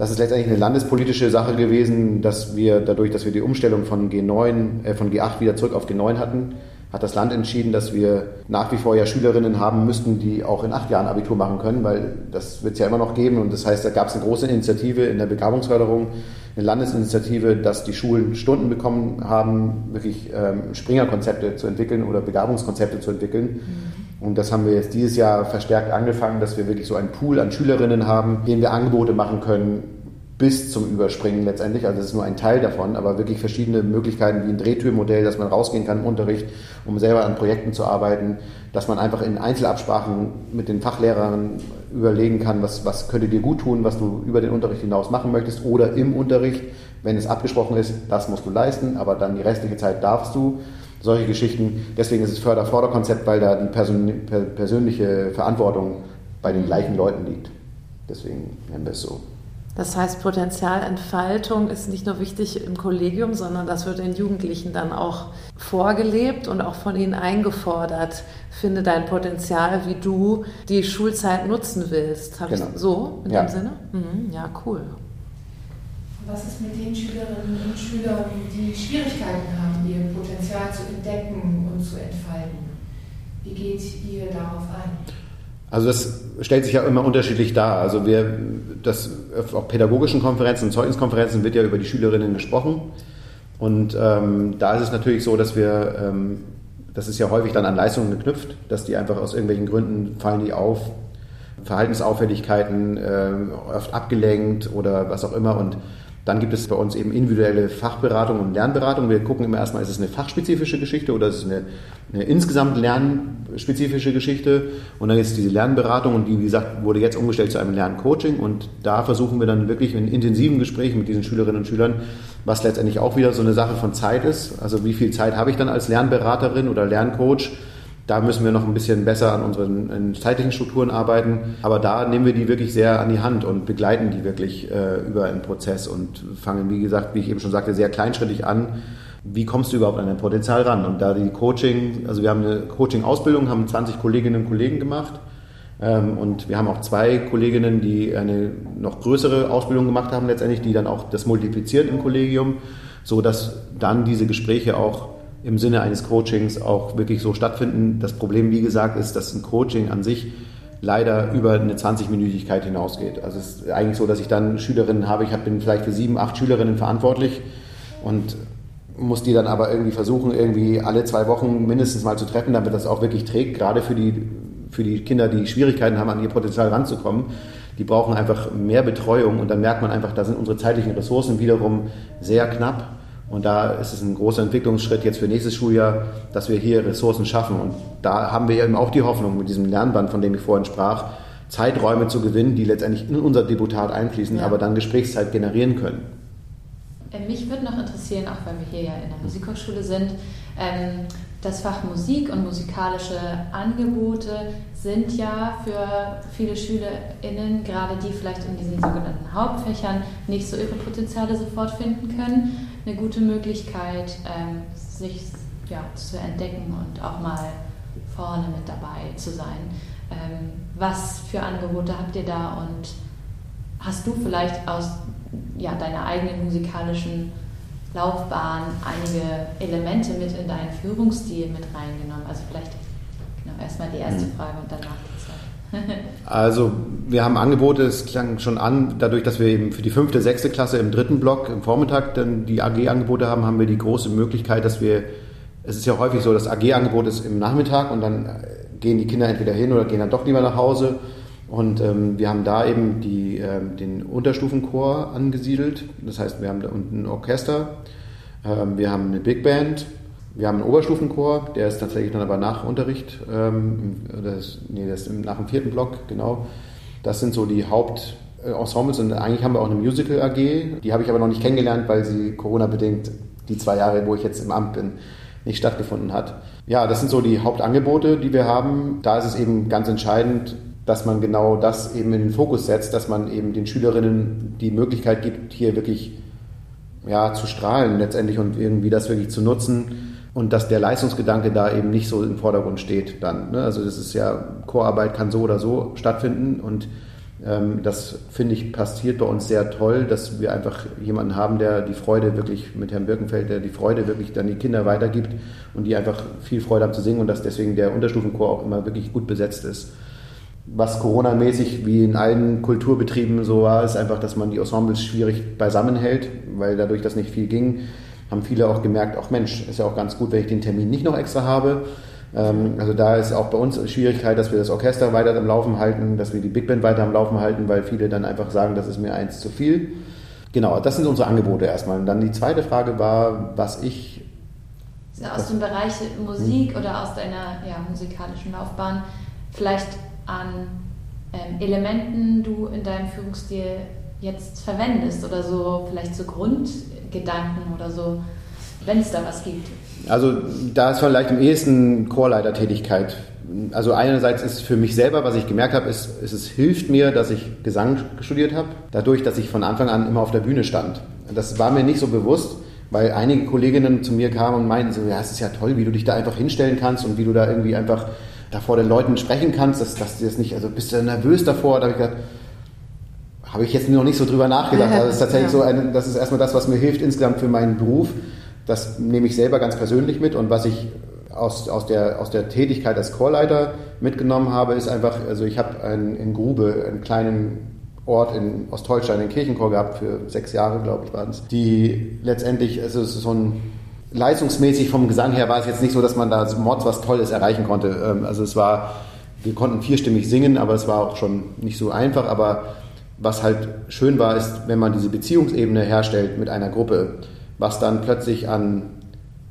C: das ist letztendlich eine landespolitische Sache gewesen, dass wir dadurch, dass wir die Umstellung von G9, äh, von G8 wieder zurück auf G9 hatten, hat das Land entschieden, dass wir nach wie vor ja Schülerinnen haben müssten, die auch in acht Jahren Abitur machen können, weil das wird es ja immer noch geben. Und das heißt, da gab es eine große Initiative in der Begabungsförderung, eine Landesinitiative, dass die Schulen Stunden bekommen haben, wirklich ähm, Springerkonzepte zu entwickeln oder Begabungskonzepte zu entwickeln. Mhm. Und das haben wir jetzt dieses Jahr verstärkt angefangen, dass wir wirklich so einen Pool an Schülerinnen haben, denen wir Angebote machen können, bis zum Überspringen letztendlich. Also das ist nur ein Teil davon, aber wirklich verschiedene Möglichkeiten wie ein Drehtürmodell, dass man rausgehen kann im Unterricht, um selber an Projekten zu arbeiten, dass man einfach in Einzelabsprachen mit den Fachlehrern überlegen kann, was, was könnte dir gut tun, was du über den Unterricht hinaus machen möchtest oder im Unterricht, wenn es abgesprochen ist, das musst du leisten, aber dann die restliche Zeit darfst du. Solche Geschichten. Deswegen ist es Förder-Vorder-Konzept, weil da die Persön persönliche Verantwortung bei den gleichen Leuten liegt. Deswegen nennen wir es so.
A: Das heißt, Potenzialentfaltung ist nicht nur wichtig im Kollegium, sondern das wird den Jugendlichen dann auch vorgelebt und auch von ihnen eingefordert. Finde dein Potenzial, wie du die Schulzeit nutzen willst. Habe genau. ich so in ja. dem Sinne? Mhm, ja, cool.
E: Was ist mit den Schülerinnen und Schülern, die Schwierigkeiten haben, ihr Potenzial zu entdecken und zu entfalten? Wie geht ihr darauf ein?
C: Also das stellt sich ja immer unterschiedlich dar. Also wir, das auf pädagogischen Konferenzen Zeugniskonferenzen wird ja über die Schülerinnen gesprochen. Und ähm, da ist es natürlich so, dass wir, ähm, das ist ja häufig dann an Leistungen geknüpft, dass die einfach aus irgendwelchen Gründen fallen die auf, Verhaltensauffälligkeiten, äh, oft abgelenkt oder was auch immer. Und dann gibt es bei uns eben individuelle Fachberatung und Lernberatung. Wir gucken immer erstmal, ist es eine fachspezifische Geschichte oder ist es eine, eine insgesamt lernspezifische Geschichte. Und dann ist diese Lernberatung und die, wie gesagt, wurde jetzt umgestellt zu einem Lerncoaching. Und da versuchen wir dann wirklich in intensiven Gesprächen mit diesen Schülerinnen und Schülern, was letztendlich auch wieder so eine Sache von Zeit ist. Also wie viel Zeit habe ich dann als Lernberaterin oder Lerncoach? Da müssen wir noch ein bisschen besser an unseren zeitlichen Strukturen arbeiten. Aber da nehmen wir die wirklich sehr an die Hand und begleiten die wirklich äh, über einen Prozess und fangen, wie gesagt, wie ich eben schon sagte, sehr kleinschrittig an. Wie kommst du überhaupt an dein Potenzial ran? Und da die Coaching, also wir haben eine Coaching-Ausbildung, haben 20 Kolleginnen und Kollegen gemacht. Ähm, und wir haben auch zwei Kolleginnen, die eine noch größere Ausbildung gemacht haben, letztendlich, die dann auch das multiplizieren im Kollegium, so dass dann diese Gespräche auch im Sinne eines Coachings auch wirklich so stattfinden. Das Problem, wie gesagt, ist, dass ein Coaching an sich leider über eine 20-Minütigkeit hinausgeht. Also es ist eigentlich so, dass ich dann Schülerinnen habe, ich bin vielleicht für sieben, acht Schülerinnen verantwortlich und muss die dann aber irgendwie versuchen, irgendwie alle zwei Wochen mindestens mal zu treffen, damit das auch wirklich trägt, gerade für die, für die Kinder, die Schwierigkeiten haben, an ihr Potenzial ranzukommen. Die brauchen einfach mehr Betreuung und dann merkt man einfach, da sind unsere zeitlichen Ressourcen wiederum sehr knapp und da ist es ein großer Entwicklungsschritt jetzt für nächstes Schuljahr, dass wir hier Ressourcen schaffen. Und da haben wir eben auch die Hoffnung mit diesem Lernband, von dem ich vorhin sprach, Zeiträume zu gewinnen, die letztendlich in unser Deputat einfließen, ja. aber dann Gesprächszeit generieren können.
B: Äh, mich würde noch interessieren, auch weil wir hier ja in der Musikhochschule sind, ähm, das Fach Musik und musikalische Angebote sind ja für viele SchülerInnen, gerade die vielleicht in diesen sogenannten Hauptfächern nicht so ihre Potenziale sofort finden können, eine gute Möglichkeit, ähm, sich ja, zu entdecken und auch mal vorne mit dabei zu sein. Ähm, was für Angebote habt ihr da und hast du vielleicht aus ja, deiner eigenen musikalischen Laufbahn einige Elemente mit in deinen Führungsstil mit reingenommen? Also vielleicht genau, erstmal die erste mhm. Frage und danach die zweite.
C: also wir haben Angebote, es klang schon an, dadurch, dass wir eben für die fünfte, sechste Klasse im dritten Block im Vormittag dann die AG-Angebote haben, haben wir die große Möglichkeit, dass wir, es ist ja häufig so, das AG-Angebot ist im Nachmittag und dann gehen die Kinder entweder hin oder gehen dann doch lieber nach Hause. Und ähm, wir haben da eben die, ähm, den Unterstufenchor angesiedelt. Das heißt, wir haben da unten ein Orchester, ähm, wir haben eine Big Band, wir haben einen Oberstufenchor, der ist tatsächlich dann aber nach Unterricht, ähm, das, nee, das ist nach dem vierten Block, genau. Das sind so die Hauptensembles und eigentlich haben wir auch eine Musical AG, die habe ich aber noch nicht kennengelernt, weil sie Corona-bedingt die zwei Jahre, wo ich jetzt im Amt bin, nicht stattgefunden hat. Ja, das sind so die Hauptangebote, die wir haben. Da ist es eben ganz entscheidend, dass man genau das eben in den Fokus setzt, dass man eben den Schülerinnen die Möglichkeit gibt, hier wirklich ja, zu strahlen letztendlich und irgendwie das wirklich zu nutzen und dass der Leistungsgedanke da eben nicht so im Vordergrund steht dann. Ne? Also das ist ja, Chorarbeit kann so oder so stattfinden und ähm, das finde ich passiert bei uns sehr toll, dass wir einfach jemanden haben, der die Freude wirklich mit Herrn Birkenfeld, der die Freude wirklich dann die Kinder weitergibt und die einfach viel Freude haben zu singen und dass deswegen der Unterstufenchor auch immer wirklich gut besetzt ist was Corona-mäßig wie in allen Kulturbetrieben so war, ist einfach, dass man die Ensembles schwierig beisammen hält, weil dadurch das nicht viel ging, haben viele auch gemerkt, auch Mensch, ist ja auch ganz gut, wenn ich den Termin nicht noch extra habe. Ähm, also da ist auch bei uns Schwierigkeit, dass wir das Orchester weiter am Laufen halten, dass wir die Big Band weiter am Laufen halten, weil viele dann einfach sagen, das ist mir eins zu viel. Genau, das sind unsere Angebote erstmal. Und dann die zweite Frage war, was ich.
B: aus dem Bereich Musik hm. oder aus deiner ja, musikalischen Laufbahn vielleicht an ähm, Elementen du in deinem Führungsstil jetzt verwendest oder so, vielleicht so Grundgedanken oder so, wenn es da was gibt.
C: Also da ist vielleicht im ehesten Chorleitertätigkeit. Also einerseits ist für mich selber, was ich gemerkt habe, ist, ist, es hilft mir, dass ich Gesang studiert habe, dadurch, dass ich von Anfang an immer auf der Bühne stand. Das war mir nicht so bewusst, weil einige Kolleginnen zu mir kamen und meinten so, ja, es ist ja toll, wie du dich da einfach hinstellen kannst und wie du da irgendwie einfach da vor den Leuten sprechen kannst, dass, dass du das nicht, also bist du nervös davor? Da habe ich gedacht, habe ich jetzt noch nicht so drüber nachgedacht. Also das ist tatsächlich so, ein, das ist erstmal das, was mir hilft insgesamt für meinen Beruf. Das nehme ich selber ganz persönlich mit und was ich aus, aus, der, aus der Tätigkeit als Chorleiter mitgenommen habe, ist einfach, also ich habe ein, in Grube einen kleinen Ort in Ostholstein, einen Kirchenchor gehabt, für sechs Jahre, glaube ich, waren es, die letztendlich, also es ist so ein leistungsmäßig vom Gesang her war es jetzt nicht so, dass man da Mords was Tolles erreichen konnte. Ähm, also es war, wir konnten vierstimmig singen, aber es war auch schon nicht so einfach. Aber was halt schön war, ist, wenn man diese Beziehungsebene herstellt mit einer Gruppe, was dann plötzlich an,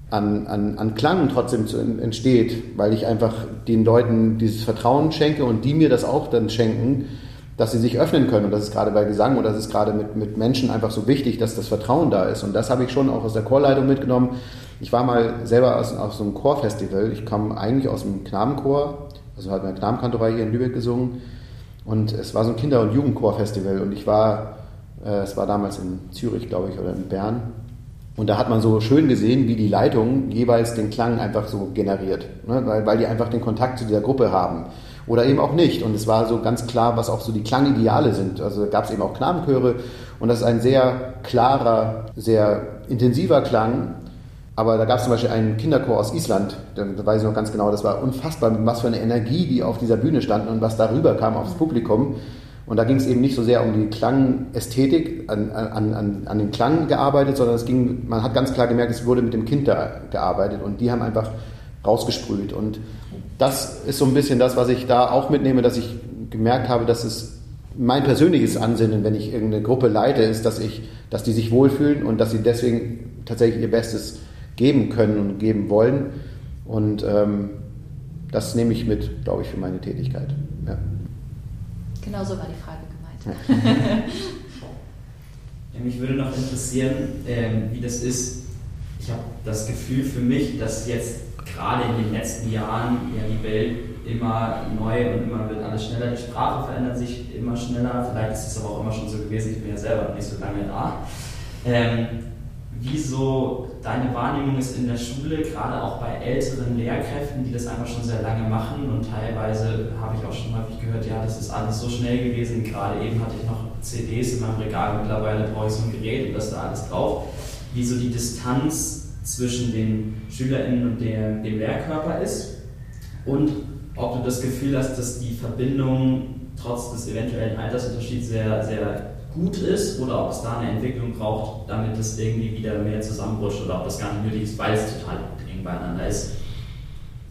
C: an, an, an Klang trotzdem entsteht, weil ich einfach den Leuten dieses Vertrauen schenke und die mir das auch dann schenken dass sie sich öffnen können. Und das ist gerade bei Gesang oder das ist gerade mit, mit Menschen einfach so wichtig, dass das Vertrauen da ist. Und das habe ich schon auch aus der Chorleitung mitgenommen. Ich war mal selber aus, aus so einem Chorfestival. Ich kam eigentlich aus dem Knabenchor, also hat meine Knabenkantorei hier in Lübeck gesungen. Und es war so ein Kinder- und Jugendchorfestival. Und ich war, äh, es war damals in Zürich, glaube ich, oder in Bern. Und da hat man so schön gesehen, wie die Leitung jeweils den Klang einfach so generiert, ne? weil, weil die einfach den Kontakt zu dieser Gruppe haben oder eben auch nicht. Und es war so ganz klar, was auch so die Klangideale sind. Also gab es eben auch Knabenchöre und das ist ein sehr klarer, sehr intensiver Klang. Aber da gab es zum Beispiel einen Kinderchor aus Island, da weiß ich noch ganz genau, das war unfassbar, was für eine Energie die auf dieser Bühne standen und was darüber kam aufs Publikum. Und da ging es eben nicht so sehr um die Klangästhetik, an, an, an, an den Klang gearbeitet, sondern es ging, man hat ganz klar gemerkt, es wurde mit dem Kind da gearbeitet und die haben einfach rausgesprüht. Und das ist so ein bisschen das, was ich da auch mitnehme, dass ich gemerkt habe, dass es mein persönliches Ansinnen, wenn ich irgendeine Gruppe leite, ist, dass ich, dass die sich wohlfühlen und dass sie deswegen tatsächlich ihr Bestes geben können und geben wollen. Und ähm, das nehme ich mit, glaube ich, für meine Tätigkeit. Ja.
B: Genau so war die Frage gemeint.
D: Ja. mich würde noch interessieren, ähm, wie das ist. Ich habe das Gefühl für mich, dass jetzt gerade in den letzten Jahren ja die Welt immer neu und immer wird alles schneller. Die Sprache verändert sich immer schneller. Vielleicht ist es aber auch immer schon so gewesen. Ich bin ja selber nicht so lange da. Ähm, wieso deine Wahrnehmung ist in der Schule, gerade auch bei älteren Lehrkräften, die das einfach schon sehr lange machen und teilweise habe ich auch schon häufig gehört, ja, das ist alles so schnell gewesen. Gerade eben hatte ich noch CDs in meinem Regal, mittlerweile brauche ich so ein Gerät und das da alles drauf. Wieso die Distanz zwischen den SchülerInnen und der, dem Lehrkörper ist und ob du das Gefühl hast, dass die Verbindung trotz des eventuellen Altersunterschieds sehr, sehr gut ist oder ob es da eine Entwicklung braucht, damit es irgendwie wieder mehr zusammenrutscht oder ob das gar nicht nötig ist, weil es total eng beieinander ist.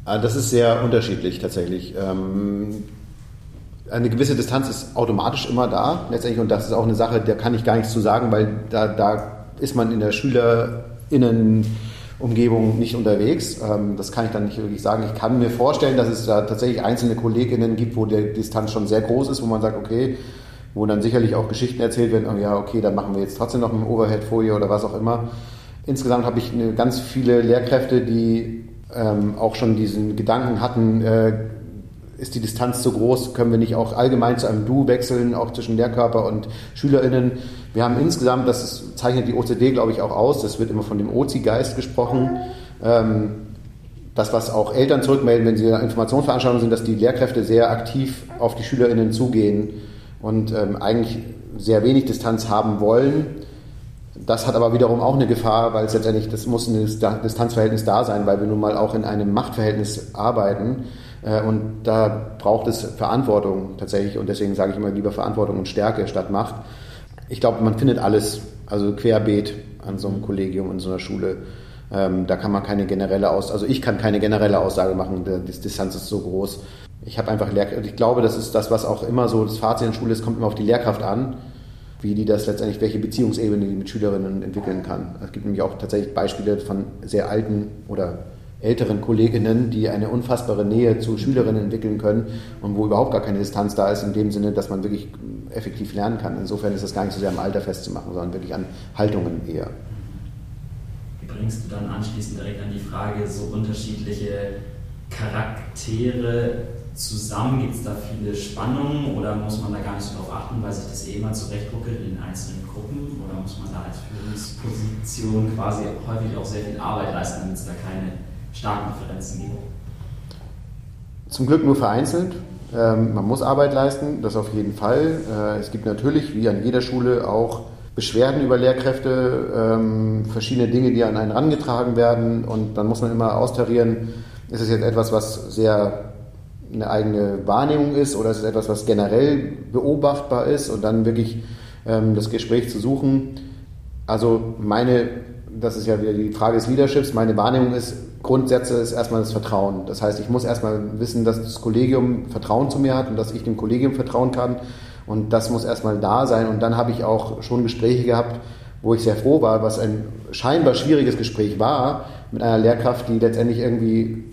C: Ah, das ist sehr unterschiedlich tatsächlich. Ähm, eine gewisse Distanz ist automatisch immer da letztendlich und das ist auch eine Sache, da kann ich gar nichts zu sagen, weil da, da ist man in der SchülerInnen Umgebung nicht unterwegs. Ähm, das kann ich dann nicht wirklich sagen. Ich kann mir vorstellen, dass es da tatsächlich einzelne KollegInnen gibt, wo die Distanz schon sehr groß ist, wo man sagt, okay, wo dann sicherlich auch Geschichten erzählt werden, oh ja, okay, dann machen wir jetzt trotzdem noch eine Overhead-Folie oder was auch immer. Insgesamt habe ich ganz viele Lehrkräfte, die ähm, auch schon diesen Gedanken hatten, äh, ist die Distanz zu groß, können wir nicht auch allgemein zu einem Du wechseln, auch zwischen Lehrkörper und SchülerInnen. Wir haben insgesamt, das zeichnet die OCD, glaube ich, auch aus, das wird immer von dem OZI-Geist gesprochen. Ähm, das, was auch Eltern zurückmelden, wenn sie in Informationsveranstaltungen sind, dass die Lehrkräfte sehr aktiv auf die SchülerInnen zugehen und ähm, eigentlich sehr wenig Distanz haben wollen. Das hat aber wiederum auch eine Gefahr, weil es letztendlich, das muss ein Distanzverhältnis da sein, weil wir nun mal auch in einem Machtverhältnis arbeiten. Äh, und da braucht es Verantwortung tatsächlich. Und deswegen sage ich immer lieber Verantwortung und Stärke statt Macht ich glaube, man findet alles, also querbeet an so einem Kollegium in so einer Schule. Ähm, da kann man keine generelle Aussage, also ich kann keine generelle Aussage machen, die Distanz ist so groß. Ich habe einfach Lehrkräfte, ich glaube, das ist das, was auch immer so das Fazit in der Schule ist, kommt immer auf die Lehrkraft an. wie die das letztendlich, welche Beziehungsebene die mit Schülerinnen entwickeln kann. Es gibt nämlich auch tatsächlich Beispiele von sehr alten oder älteren Kolleginnen, die eine unfassbare Nähe zu Schülerinnen entwickeln können und wo überhaupt gar keine Distanz da ist, in dem Sinne, dass man wirklich effektiv lernen kann. Insofern ist das gar nicht so sehr am Alter festzumachen, sondern wirklich an Haltungen eher.
D: Wie bringst du dann anschließend direkt an die Frage, so unterschiedliche Charaktere zusammen? Gibt es da viele Spannungen oder muss man da gar nicht so drauf achten, weil sich das eh immer zurechtruckelt in den einzelnen Gruppen? Oder muss man da als Führungsposition quasi häufig auch sehr viel Arbeit leisten, damit es da keine starken Differenzen gibt?
C: Zum Glück nur vereinzelt. Ähm, man muss Arbeit leisten, das auf jeden Fall. Äh, es gibt natürlich, wie an jeder Schule, auch Beschwerden über Lehrkräfte, ähm, verschiedene Dinge, die an einen herangetragen werden. Und dann muss man immer austarieren, ist es jetzt etwas, was sehr eine eigene Wahrnehmung ist oder ist es etwas, was generell beobachtbar ist und dann wirklich ähm, das Gespräch zu suchen. Also meine, das ist ja wieder die Frage des Leaderships, meine Wahrnehmung ist, Grundsätze ist erstmal das Vertrauen. Das heißt, ich muss erstmal wissen, dass das Kollegium Vertrauen zu mir hat und dass ich dem Kollegium vertrauen kann. Und das muss erstmal da sein. Und dann habe ich auch schon Gespräche gehabt, wo ich sehr froh war, was ein scheinbar schwieriges Gespräch war, mit einer Lehrkraft, die letztendlich irgendwie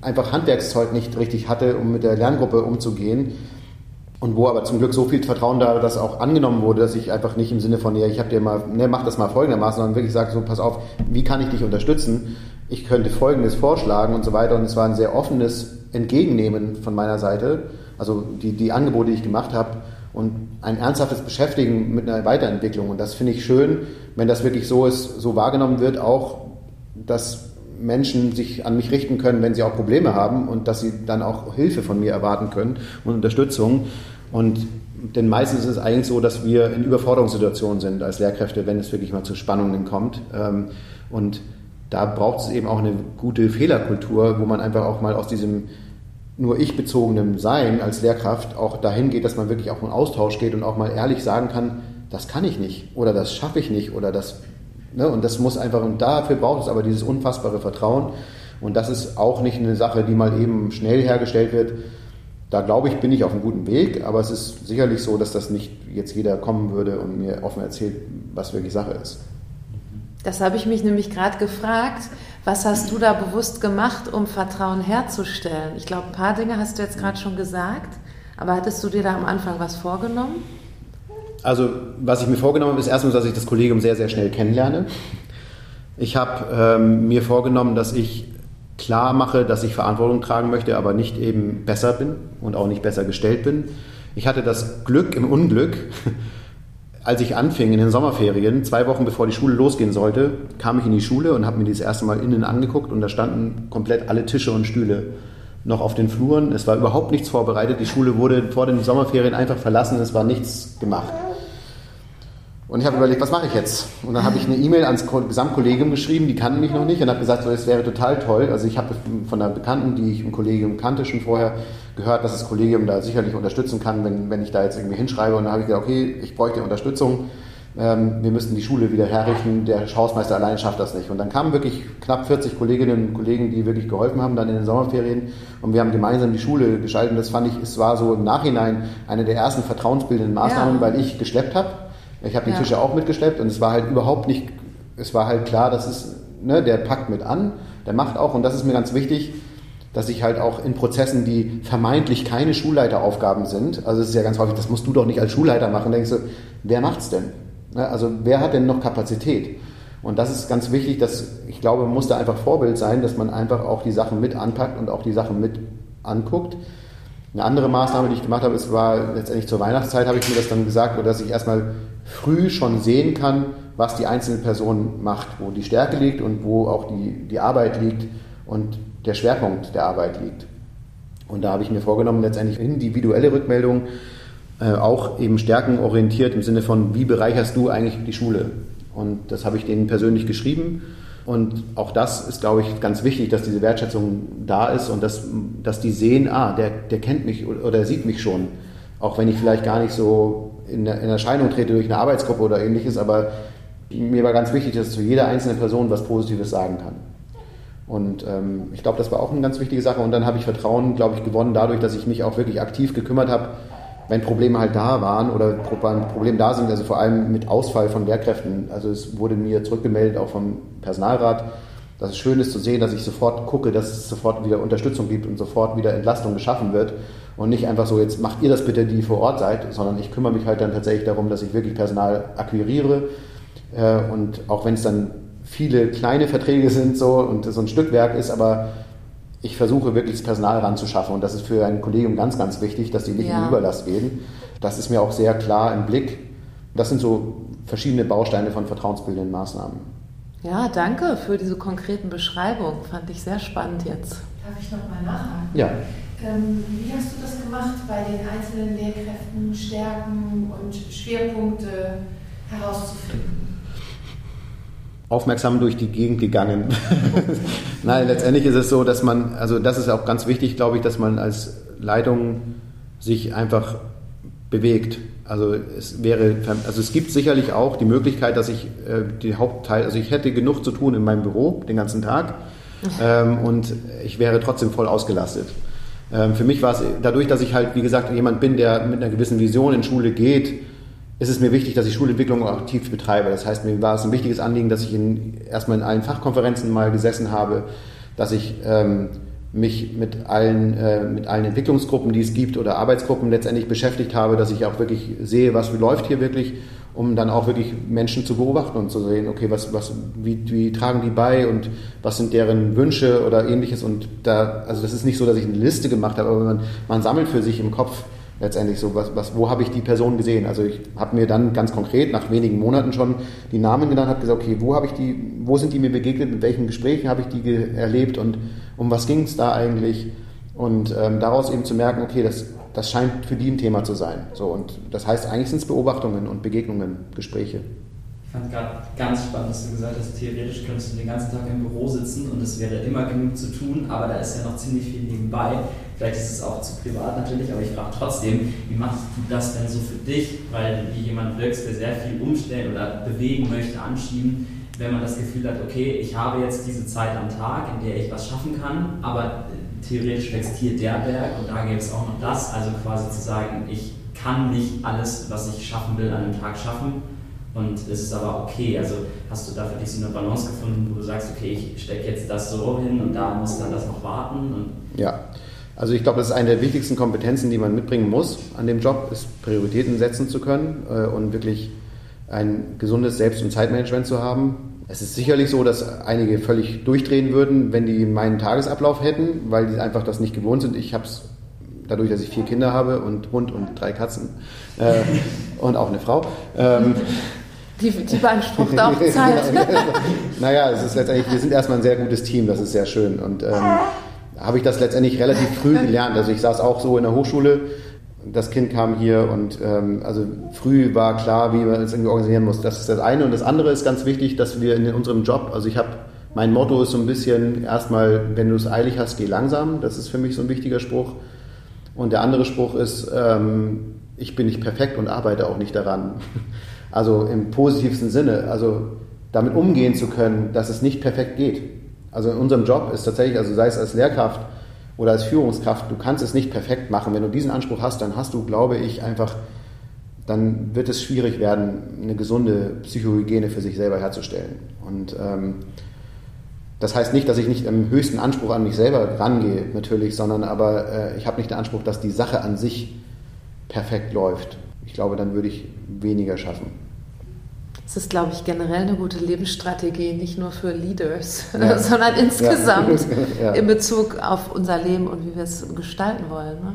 C: einfach Handwerkszeug nicht richtig hatte, um mit der Lerngruppe umzugehen. Und wo aber zum Glück so viel Vertrauen da, dass auch angenommen wurde, dass ich einfach nicht im Sinne von, ja, ich habe dir mal, ne, mach das mal folgendermaßen, sondern wirklich sage, so, pass auf, wie kann ich dich unterstützen? Ich könnte Folgendes vorschlagen und so weiter. Und es war ein sehr offenes Entgegennehmen von meiner Seite, also die, die Angebote, die ich gemacht habe und ein ernsthaftes Beschäftigen mit einer Weiterentwicklung. Und das finde ich schön, wenn das wirklich so ist, so wahrgenommen wird, auch, dass Menschen sich an mich richten können, wenn sie auch Probleme haben und dass sie dann auch Hilfe von mir erwarten können und Unterstützung. Und denn meistens ist es eigentlich so, dass wir in Überforderungssituationen sind als Lehrkräfte, wenn es wirklich mal zu Spannungen kommt. Ähm, und da braucht es eben auch eine gute Fehlerkultur, wo man einfach auch mal aus diesem nur ich bezogenen Sein als Lehrkraft auch dahin geht, dass man wirklich auch in Austausch geht und auch mal ehrlich sagen kann, das kann ich nicht oder das schaffe ich nicht oder das Ne? Und das muss einfach, und dafür braucht es aber dieses unfassbare Vertrauen. Und das ist auch nicht eine Sache, die mal eben schnell hergestellt wird. Da glaube ich, bin ich auf einem guten Weg, aber es ist sicherlich so, dass das nicht jetzt jeder kommen würde und mir offen erzählt, was wirklich Sache ist.
A: Das habe ich mich nämlich gerade gefragt. Was hast du da bewusst gemacht, um Vertrauen herzustellen? Ich glaube, ein paar Dinge hast du jetzt gerade schon gesagt, aber hattest du dir da am Anfang was vorgenommen?
C: Also, was ich mir vorgenommen habe, ist erstmal, dass ich das Kollegium sehr, sehr schnell kennenlerne. Ich habe ähm, mir vorgenommen, dass ich klar mache, dass ich Verantwortung tragen möchte, aber nicht eben besser bin und auch nicht besser gestellt bin. Ich hatte das Glück im Unglück, als ich anfing in den Sommerferien, zwei Wochen bevor die Schule losgehen sollte, kam ich in die Schule und habe mir das erste Mal innen angeguckt und da standen komplett alle Tische und Stühle noch auf den Fluren. Es war überhaupt nichts vorbereitet. Die Schule wurde vor den Sommerferien einfach verlassen. Es war nichts gemacht. Und ich habe überlegt, was mache ich jetzt? Und dann habe ich eine E-Mail ans Gesamtkollegium geschrieben, die kannten mich noch nicht und habe gesagt, so, es wäre total toll. Also ich habe von einer Bekannten, die ich im Kollegium kannte, schon vorher gehört, dass das Kollegium da sicherlich unterstützen kann, wenn, wenn ich da jetzt irgendwie hinschreibe. Und dann habe ich gesagt, okay, ich bräuchte Unterstützung. Ähm, wir müssten die Schule wieder herrichten. Der Hausmeister allein schafft das nicht. Und dann kamen wirklich knapp 40 Kolleginnen und Kollegen, die wirklich geholfen haben, dann in den Sommerferien. Und wir haben gemeinsam die Schule geschaltet. Und das fand ich, es war so im Nachhinein eine der ersten vertrauensbildenden Maßnahmen, ja. weil ich geschleppt habe ich habe die ja. Tische auch mitgeschleppt und es war halt überhaupt nicht, es war halt klar, dass es, ne, der packt mit an, der macht auch und das ist mir ganz wichtig, dass ich halt auch in Prozessen, die vermeintlich keine Schulleiteraufgaben sind, also es ist ja ganz häufig, das musst du doch nicht als Schulleiter machen, denkst du, wer macht's denn? Ne, also wer hat denn noch Kapazität? Und das ist ganz wichtig, dass ich glaube, man muss da einfach Vorbild sein, dass man einfach auch die Sachen mit anpackt und auch die Sachen mit anguckt. Eine andere Maßnahme, die ich gemacht habe, es war letztendlich zur Weihnachtszeit, habe ich mir das dann gesagt, oder dass ich erstmal früh schon sehen kann, was die einzelne Person macht, wo die Stärke liegt und wo auch die, die Arbeit liegt und der Schwerpunkt der Arbeit liegt. Und da habe ich mir vorgenommen, letztendlich individuelle Rückmeldungen äh, auch eben stärkenorientiert im Sinne von, wie bereicherst du eigentlich die Schule? Und das habe ich denen persönlich geschrieben. Und auch das ist, glaube ich, ganz wichtig, dass diese Wertschätzung da ist und dass, dass die sehen, ah, der, der kennt mich oder sieht mich schon. Auch wenn ich vielleicht gar nicht so in, in Erscheinung trete durch eine Arbeitsgruppe oder ähnliches, aber mir war ganz wichtig, dass zu jeder einzelnen Person was Positives sagen kann. Und ähm, ich glaube, das war auch eine ganz wichtige Sache. Und dann habe ich Vertrauen, glaube ich, gewonnen dadurch, dass ich mich auch wirklich aktiv gekümmert habe, wenn Probleme halt da waren oder Probleme da sind, also vor allem mit Ausfall von Lehrkräften. Also es wurde mir zurückgemeldet, auch vom Personalrat, dass es schön ist zu sehen, dass ich sofort gucke, dass es sofort wieder Unterstützung gibt und sofort wieder Entlastung geschaffen wird und nicht einfach so, jetzt macht ihr das bitte, die vor Ort seid, sondern ich kümmere mich halt dann tatsächlich darum, dass ich wirklich Personal akquiriere äh, und auch wenn es dann viele kleine Verträge sind so und so ein Stückwerk ist, aber ich versuche wirklich das Personal ranzuschaffen und das ist für ein Kollegium ganz, ganz wichtig, dass die nicht ja. in Überlast gehen. Das ist mir auch sehr klar im Blick. Das sind so verschiedene Bausteine von vertrauensbildenden Maßnahmen.
A: Ja, danke für diese konkreten Beschreibungen. Fand ich sehr spannend jetzt.
E: Darf ich nochmal nachhaken?
C: Ja.
E: Ähm, wie hast du das gemacht, bei den einzelnen Lehrkräften Stärken und Schwerpunkte herauszufinden?
C: aufmerksam durch die Gegend gegangen. Nein, letztendlich ist es so, dass man, also das ist auch ganz wichtig, glaube ich, dass man als Leitung sich einfach bewegt. Also es wäre, also es gibt sicherlich auch die Möglichkeit, dass ich äh, die Hauptteil, also ich hätte genug zu tun in meinem Büro den ganzen Tag ähm, und ich wäre trotzdem voll ausgelastet. Ähm, für mich war es dadurch, dass ich halt, wie gesagt, jemand bin, der mit einer gewissen Vision in Schule geht, ist es mir wichtig, dass ich Schulentwicklung aktiv betreibe. Das heißt, mir war es ein wichtiges Anliegen, dass ich in, erstmal in allen Fachkonferenzen mal gesessen habe, dass ich ähm, mich mit allen, äh, mit allen Entwicklungsgruppen, die es gibt oder Arbeitsgruppen letztendlich beschäftigt habe, dass ich auch wirklich sehe, was läuft hier wirklich, um dann auch wirklich Menschen zu beobachten und zu sehen, okay, was, was, wie, wie tragen die bei und was sind deren Wünsche oder ähnliches. Und da, also das ist nicht so, dass ich eine Liste gemacht habe, aber man, man sammelt für sich im Kopf letztendlich so, was, was, wo habe ich die Person gesehen? Also ich habe mir dann ganz konkret nach wenigen Monaten schon die Namen genannt, habe gesagt, okay, wo habe ich die, wo sind die mir begegnet, in welchen Gesprächen habe ich die erlebt und um was ging es da eigentlich? Und ähm, daraus eben zu merken, okay, das, das scheint für die ein Thema zu sein. So, und das heißt, eigentlich sind es Beobachtungen und Begegnungen, Gespräche.
D: Ich fand gerade ganz spannend, dass du gesagt hast, theoretisch könntest du den ganzen Tag im Büro sitzen und es wäre immer genug zu tun, aber da ist ja noch ziemlich viel nebenbei. Vielleicht ist es auch zu privat natürlich, aber ich frage trotzdem, wie machst du das denn so für dich? Weil wie jemand wirkst, der sehr viel umstellen oder bewegen möchte, anschieben, wenn man das Gefühl hat, okay, ich habe jetzt diese Zeit am Tag, in der ich was schaffen kann, aber theoretisch wächst hier der Berg und da gibt es auch noch das. Also quasi zu sagen, ich kann nicht alles, was ich schaffen will, an einem Tag schaffen. Und es ist aber okay. Also hast du da für dich so eine Balance gefunden, wo du sagst, okay, ich stecke jetzt das so hin und da muss dann das noch warten?
C: ja, also ich glaube, das ist eine der wichtigsten Kompetenzen, die man mitbringen muss an dem Job, ist Prioritäten setzen zu können äh, und wirklich ein gesundes Selbst- und Zeitmanagement zu haben. Es ist sicherlich so, dass einige völlig durchdrehen würden, wenn die meinen Tagesablauf hätten, weil die einfach das nicht gewohnt sind. Ich habe es dadurch, dass ich vier Kinder habe und Hund und drei Katzen äh, und auch eine Frau. Ähm,
A: die, die beansprucht auch Zeit.
C: naja, es ist letztendlich, wir sind erstmal ein sehr gutes Team, das ist sehr schön. Und ähm, habe ich das letztendlich relativ früh gelernt. Also ich saß auch so in der Hochschule, das Kind kam hier und ähm, also früh war klar, wie man es irgendwie organisieren muss. Das ist das eine. Und das andere ist ganz wichtig, dass wir in unserem Job, also ich habe, mein Motto ist so ein bisschen erstmal, wenn du es eilig hast, geh langsam. Das ist für mich so ein wichtiger Spruch. Und der andere Spruch ist, ähm, ich bin nicht perfekt und arbeite auch nicht daran. Also im positivsten Sinne, also damit umgehen zu können, dass es nicht perfekt geht. Also in unserem Job ist tatsächlich, also sei es als Lehrkraft oder als Führungskraft, du kannst es nicht perfekt machen. Wenn du diesen Anspruch hast, dann hast du, glaube ich, einfach, dann wird es schwierig werden, eine gesunde Psychohygiene für sich selber herzustellen. Und ähm, das heißt nicht, dass ich nicht im höchsten Anspruch an mich selber rangehe, natürlich, sondern aber äh, ich habe nicht den Anspruch, dass die Sache an sich perfekt läuft. Ich glaube, dann würde ich weniger schaffen.
A: Es ist, glaube ich, generell eine gute Lebensstrategie, nicht nur für Leaders, ja. sondern insgesamt ja. in Bezug auf unser Leben und wie wir es gestalten wollen. Ne?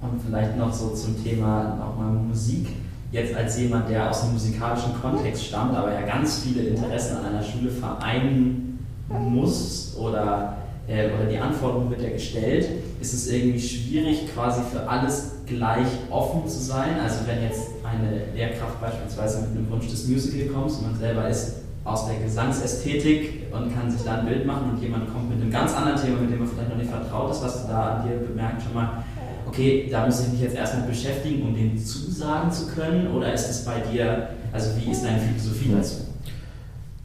D: Und vielleicht noch so zum Thema nochmal Musik. Jetzt als jemand, der aus einem musikalischen Kontext stammt, aber ja ganz viele Interessen an einer Schule vereinen muss oder äh, oder die Anforderung wird ja gestellt, ist es irgendwie schwierig, quasi für alles gleich offen zu sein. Also wenn jetzt eine Lehrkraft beispielsweise mit einem Wunsch des Musical kommt und man selber ist aus der Gesangsästhetik und kann sich da ein Bild machen und jemand kommt mit einem ganz anderen Thema, mit dem man vielleicht noch nicht vertraut ist, was du da an dir bemerkt schon mal, okay, da muss ich mich jetzt erstmal beschäftigen, um dem zusagen zu können? Oder ist es bei dir, also wie ist deine Philosophie dazu?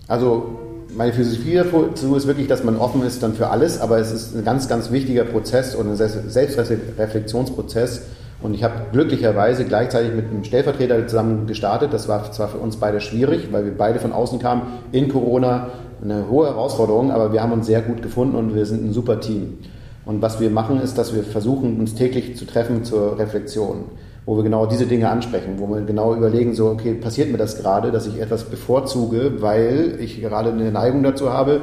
C: Also meine Philosophie dazu ist wirklich, dass man offen ist dann für alles, aber es ist ein ganz, ganz wichtiger Prozess und ein Selbstreflexionsprozess Und ich habe glücklicherweise gleichzeitig mit einem Stellvertreter zusammen gestartet. Das war zwar für uns beide schwierig, weil wir beide von außen kamen, in Corona, eine hohe Herausforderung, aber wir haben uns sehr gut gefunden und wir sind ein super Team. Und was wir machen, ist, dass wir versuchen, uns täglich zu treffen zur Reflexion, wo wir genau diese Dinge ansprechen, wo wir genau überlegen, so, okay, passiert mir das gerade, dass ich etwas bevorzuge, weil ich gerade eine Neigung dazu habe,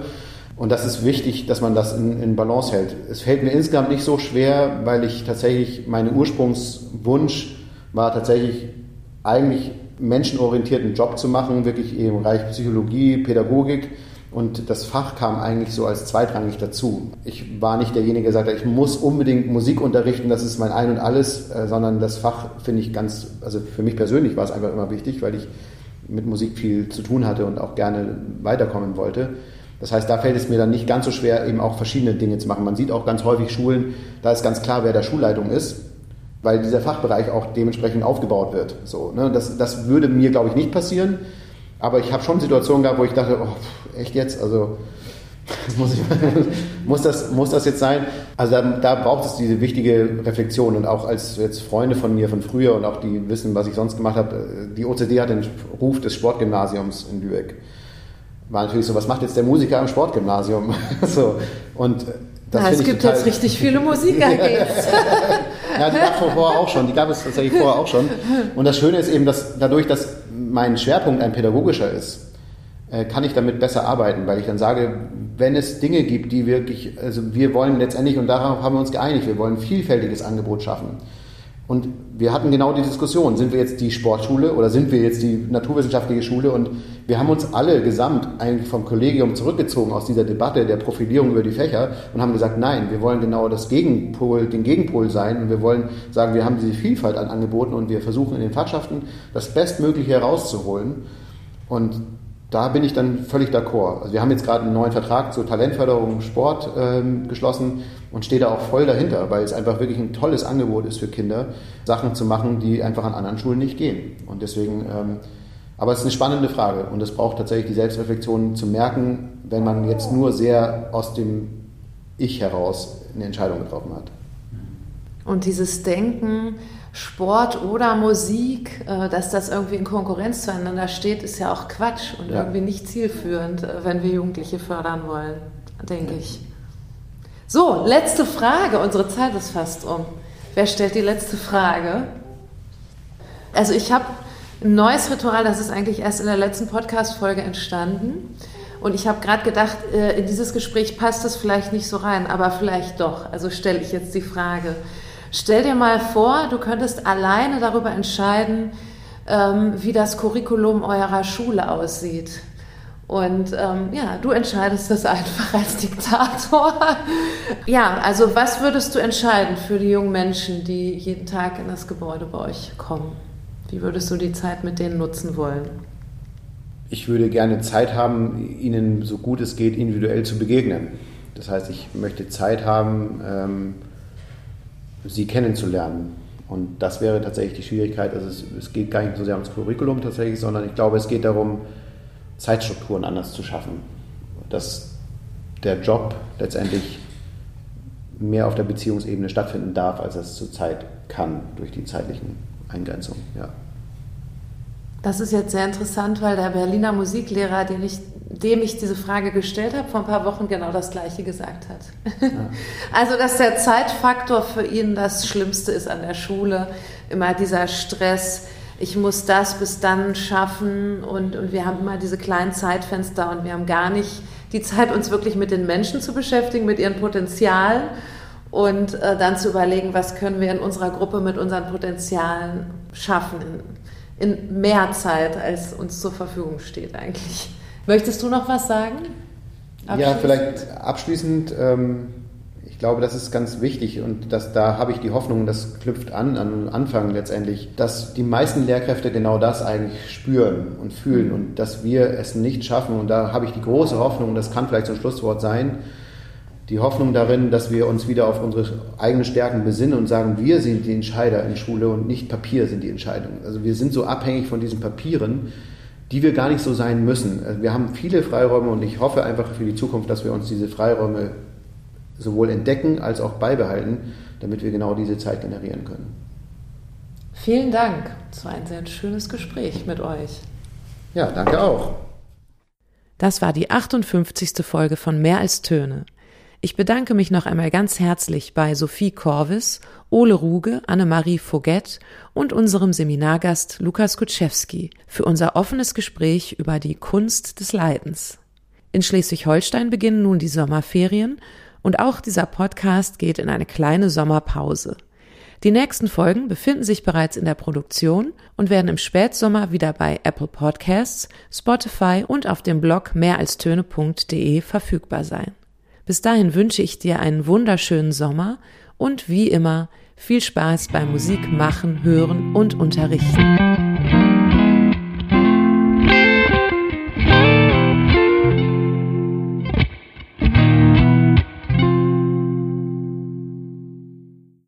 C: und das ist wichtig, dass man das in, in, Balance hält. Es fällt mir insgesamt nicht so schwer, weil ich tatsächlich, mein Ursprungswunsch war tatsächlich eigentlich menschenorientierten Job zu machen, wirklich im Bereich Psychologie, Pädagogik. Und das Fach kam eigentlich so als zweitrangig dazu. Ich war nicht derjenige, der sagte, ich muss unbedingt Musik unterrichten, das ist mein Ein und Alles, äh, sondern das Fach finde ich ganz, also für mich persönlich war es einfach immer wichtig, weil ich mit Musik viel zu tun hatte und auch gerne weiterkommen wollte. Das heißt, da fällt es mir dann nicht ganz so schwer, eben auch verschiedene Dinge zu machen. Man sieht auch ganz häufig Schulen, da ist ganz klar, wer der Schulleitung ist, weil dieser Fachbereich auch dementsprechend aufgebaut wird. So, ne? das, das würde mir, glaube ich, nicht passieren. Aber ich habe schon Situationen gehabt, wo ich dachte, oh, echt jetzt? Also muss, ich, muss, das, muss das jetzt sein? Also da, da, braucht es diese wichtige Reflexion und auch als jetzt Freunde von mir von früher und auch die wissen, was ich sonst gemacht habe, die OCD hat den Ruf des Sportgymnasiums in Lübeck war natürlich so, was macht jetzt der Musiker am Sportgymnasium? so, und
A: das ja, es gibt jetzt richtig viele Musiker.
C: ja, die gab es vorher auch schon, die gab es tatsächlich vorher auch schon. Und das Schöne ist eben, dass dadurch, dass mein Schwerpunkt ein pädagogischer ist, äh, kann ich damit besser arbeiten, weil ich dann sage, wenn es Dinge gibt, die wirklich, also wir wollen letztendlich, und darauf haben wir uns geeinigt, wir wollen ein vielfältiges Angebot schaffen. Und wir hatten genau die Diskussion, sind wir jetzt die Sportschule oder sind wir jetzt die naturwissenschaftliche Schule? Und wir haben uns alle gesamt eigentlich vom Kollegium zurückgezogen aus dieser Debatte der Profilierung über die Fächer und haben gesagt, nein, wir wollen genau das Gegenpol, den Gegenpol sein und wir wollen sagen, wir haben diese Vielfalt an Angeboten und wir versuchen in den Fachschaften das Bestmögliche herauszuholen. Und da bin ich dann völlig d'accord. Also wir haben jetzt gerade einen neuen Vertrag zur Talentförderung Sport ähm, geschlossen und stehe da auch voll dahinter, weil es einfach wirklich ein tolles Angebot ist für Kinder, Sachen zu machen, die einfach an anderen Schulen nicht gehen. Und deswegen, ähm, aber es ist eine spannende Frage und es braucht tatsächlich die Selbstreflexion zu merken, wenn man jetzt nur sehr aus dem Ich heraus eine Entscheidung getroffen hat.
A: Und dieses Denken, Sport oder Musik, äh, dass das irgendwie in Konkurrenz zueinander steht, ist ja auch Quatsch und ja. irgendwie nicht zielführend, äh, wenn wir Jugendliche fördern wollen, denke ich. So, letzte Frage. Unsere Zeit ist fast um. Wer stellt die letzte Frage? Also ich habe ein neues Ritual, das ist eigentlich erst in der letzten Podcast-Folge entstanden. Und ich habe gerade gedacht, äh, in dieses Gespräch passt es vielleicht nicht so rein, aber vielleicht doch. Also stelle ich jetzt die Frage. Stell dir mal vor, du könntest alleine darüber entscheiden, ähm, wie das Curriculum eurer Schule aussieht. Und ähm, ja, du entscheidest das einfach als Diktator. ja, also was würdest du entscheiden für die jungen Menschen, die jeden Tag in das Gebäude bei euch kommen? Wie würdest du die Zeit mit denen nutzen wollen?
C: Ich würde gerne Zeit haben, ihnen so gut es geht individuell zu begegnen. Das heißt, ich möchte Zeit haben, ähm, sie kennenzulernen. Und das wäre tatsächlich die Schwierigkeit. Also es, es, geht gar nicht so sehr ums Curriculum tatsächlich, sondern ich glaube, es geht darum, Zeitstrukturen anders zu schaffen. Dass der Job letztendlich mehr auf der Beziehungsebene stattfinden darf, als es zurzeit kann durch die zeitlichen Eingrenzungen. Ja.
A: Das ist jetzt sehr interessant, weil der Berliner Musiklehrer, den ich, dem ich diese Frage gestellt habe, vor ein paar Wochen genau das Gleiche gesagt hat. Ja. Also, dass der Zeitfaktor für ihn das Schlimmste ist an der Schule, immer dieser Stress, ich muss das bis dann schaffen und, und wir haben immer diese kleinen Zeitfenster und wir haben gar nicht die Zeit, uns wirklich mit den Menschen zu beschäftigen, mit ihren Potenzialen und äh, dann zu überlegen, was können wir in unserer Gruppe mit unseren Potenzialen schaffen in mehr Zeit, als uns zur Verfügung steht eigentlich. Möchtest du noch was sagen?
C: Ja, vielleicht abschließend. Ähm, ich glaube, das ist ganz wichtig und das, da habe ich die Hoffnung, das knüpft an, an Anfang letztendlich, dass die meisten Lehrkräfte genau das eigentlich spüren und fühlen und dass wir es nicht schaffen. Und da habe ich die große Hoffnung, das kann vielleicht so ein Schlusswort sein, die Hoffnung darin, dass wir uns wieder auf unsere eigenen Stärken besinnen und sagen, wir sind die Entscheider in Schule und nicht Papier sind die Entscheidungen. Also wir sind so abhängig von diesen Papieren, die wir gar nicht so sein müssen. Also wir haben viele Freiräume und ich hoffe einfach für die Zukunft, dass wir uns diese Freiräume sowohl entdecken als auch beibehalten, damit wir genau diese Zeit generieren können.
A: Vielen Dank. Es war ein sehr schönes Gespräch mit euch.
C: Ja, danke auch.
A: Das war die 58. Folge von Mehr als Töne. Ich bedanke mich noch einmal ganz herzlich bei Sophie Korvis, Ole Ruge, Annemarie Foget und unserem Seminargast Lukas Kutschewski für unser offenes Gespräch über die Kunst des Leidens. In Schleswig-Holstein beginnen nun die Sommerferien und auch dieser Podcast geht in eine kleine Sommerpause. Die nächsten Folgen befinden sich bereits in der Produktion und werden im Spätsommer wieder bei Apple Podcasts, Spotify und auf dem Blog mehralstöne.de verfügbar sein. Bis dahin wünsche ich dir einen wunderschönen Sommer und wie immer viel Spaß beim Musik machen, hören und unterrichten.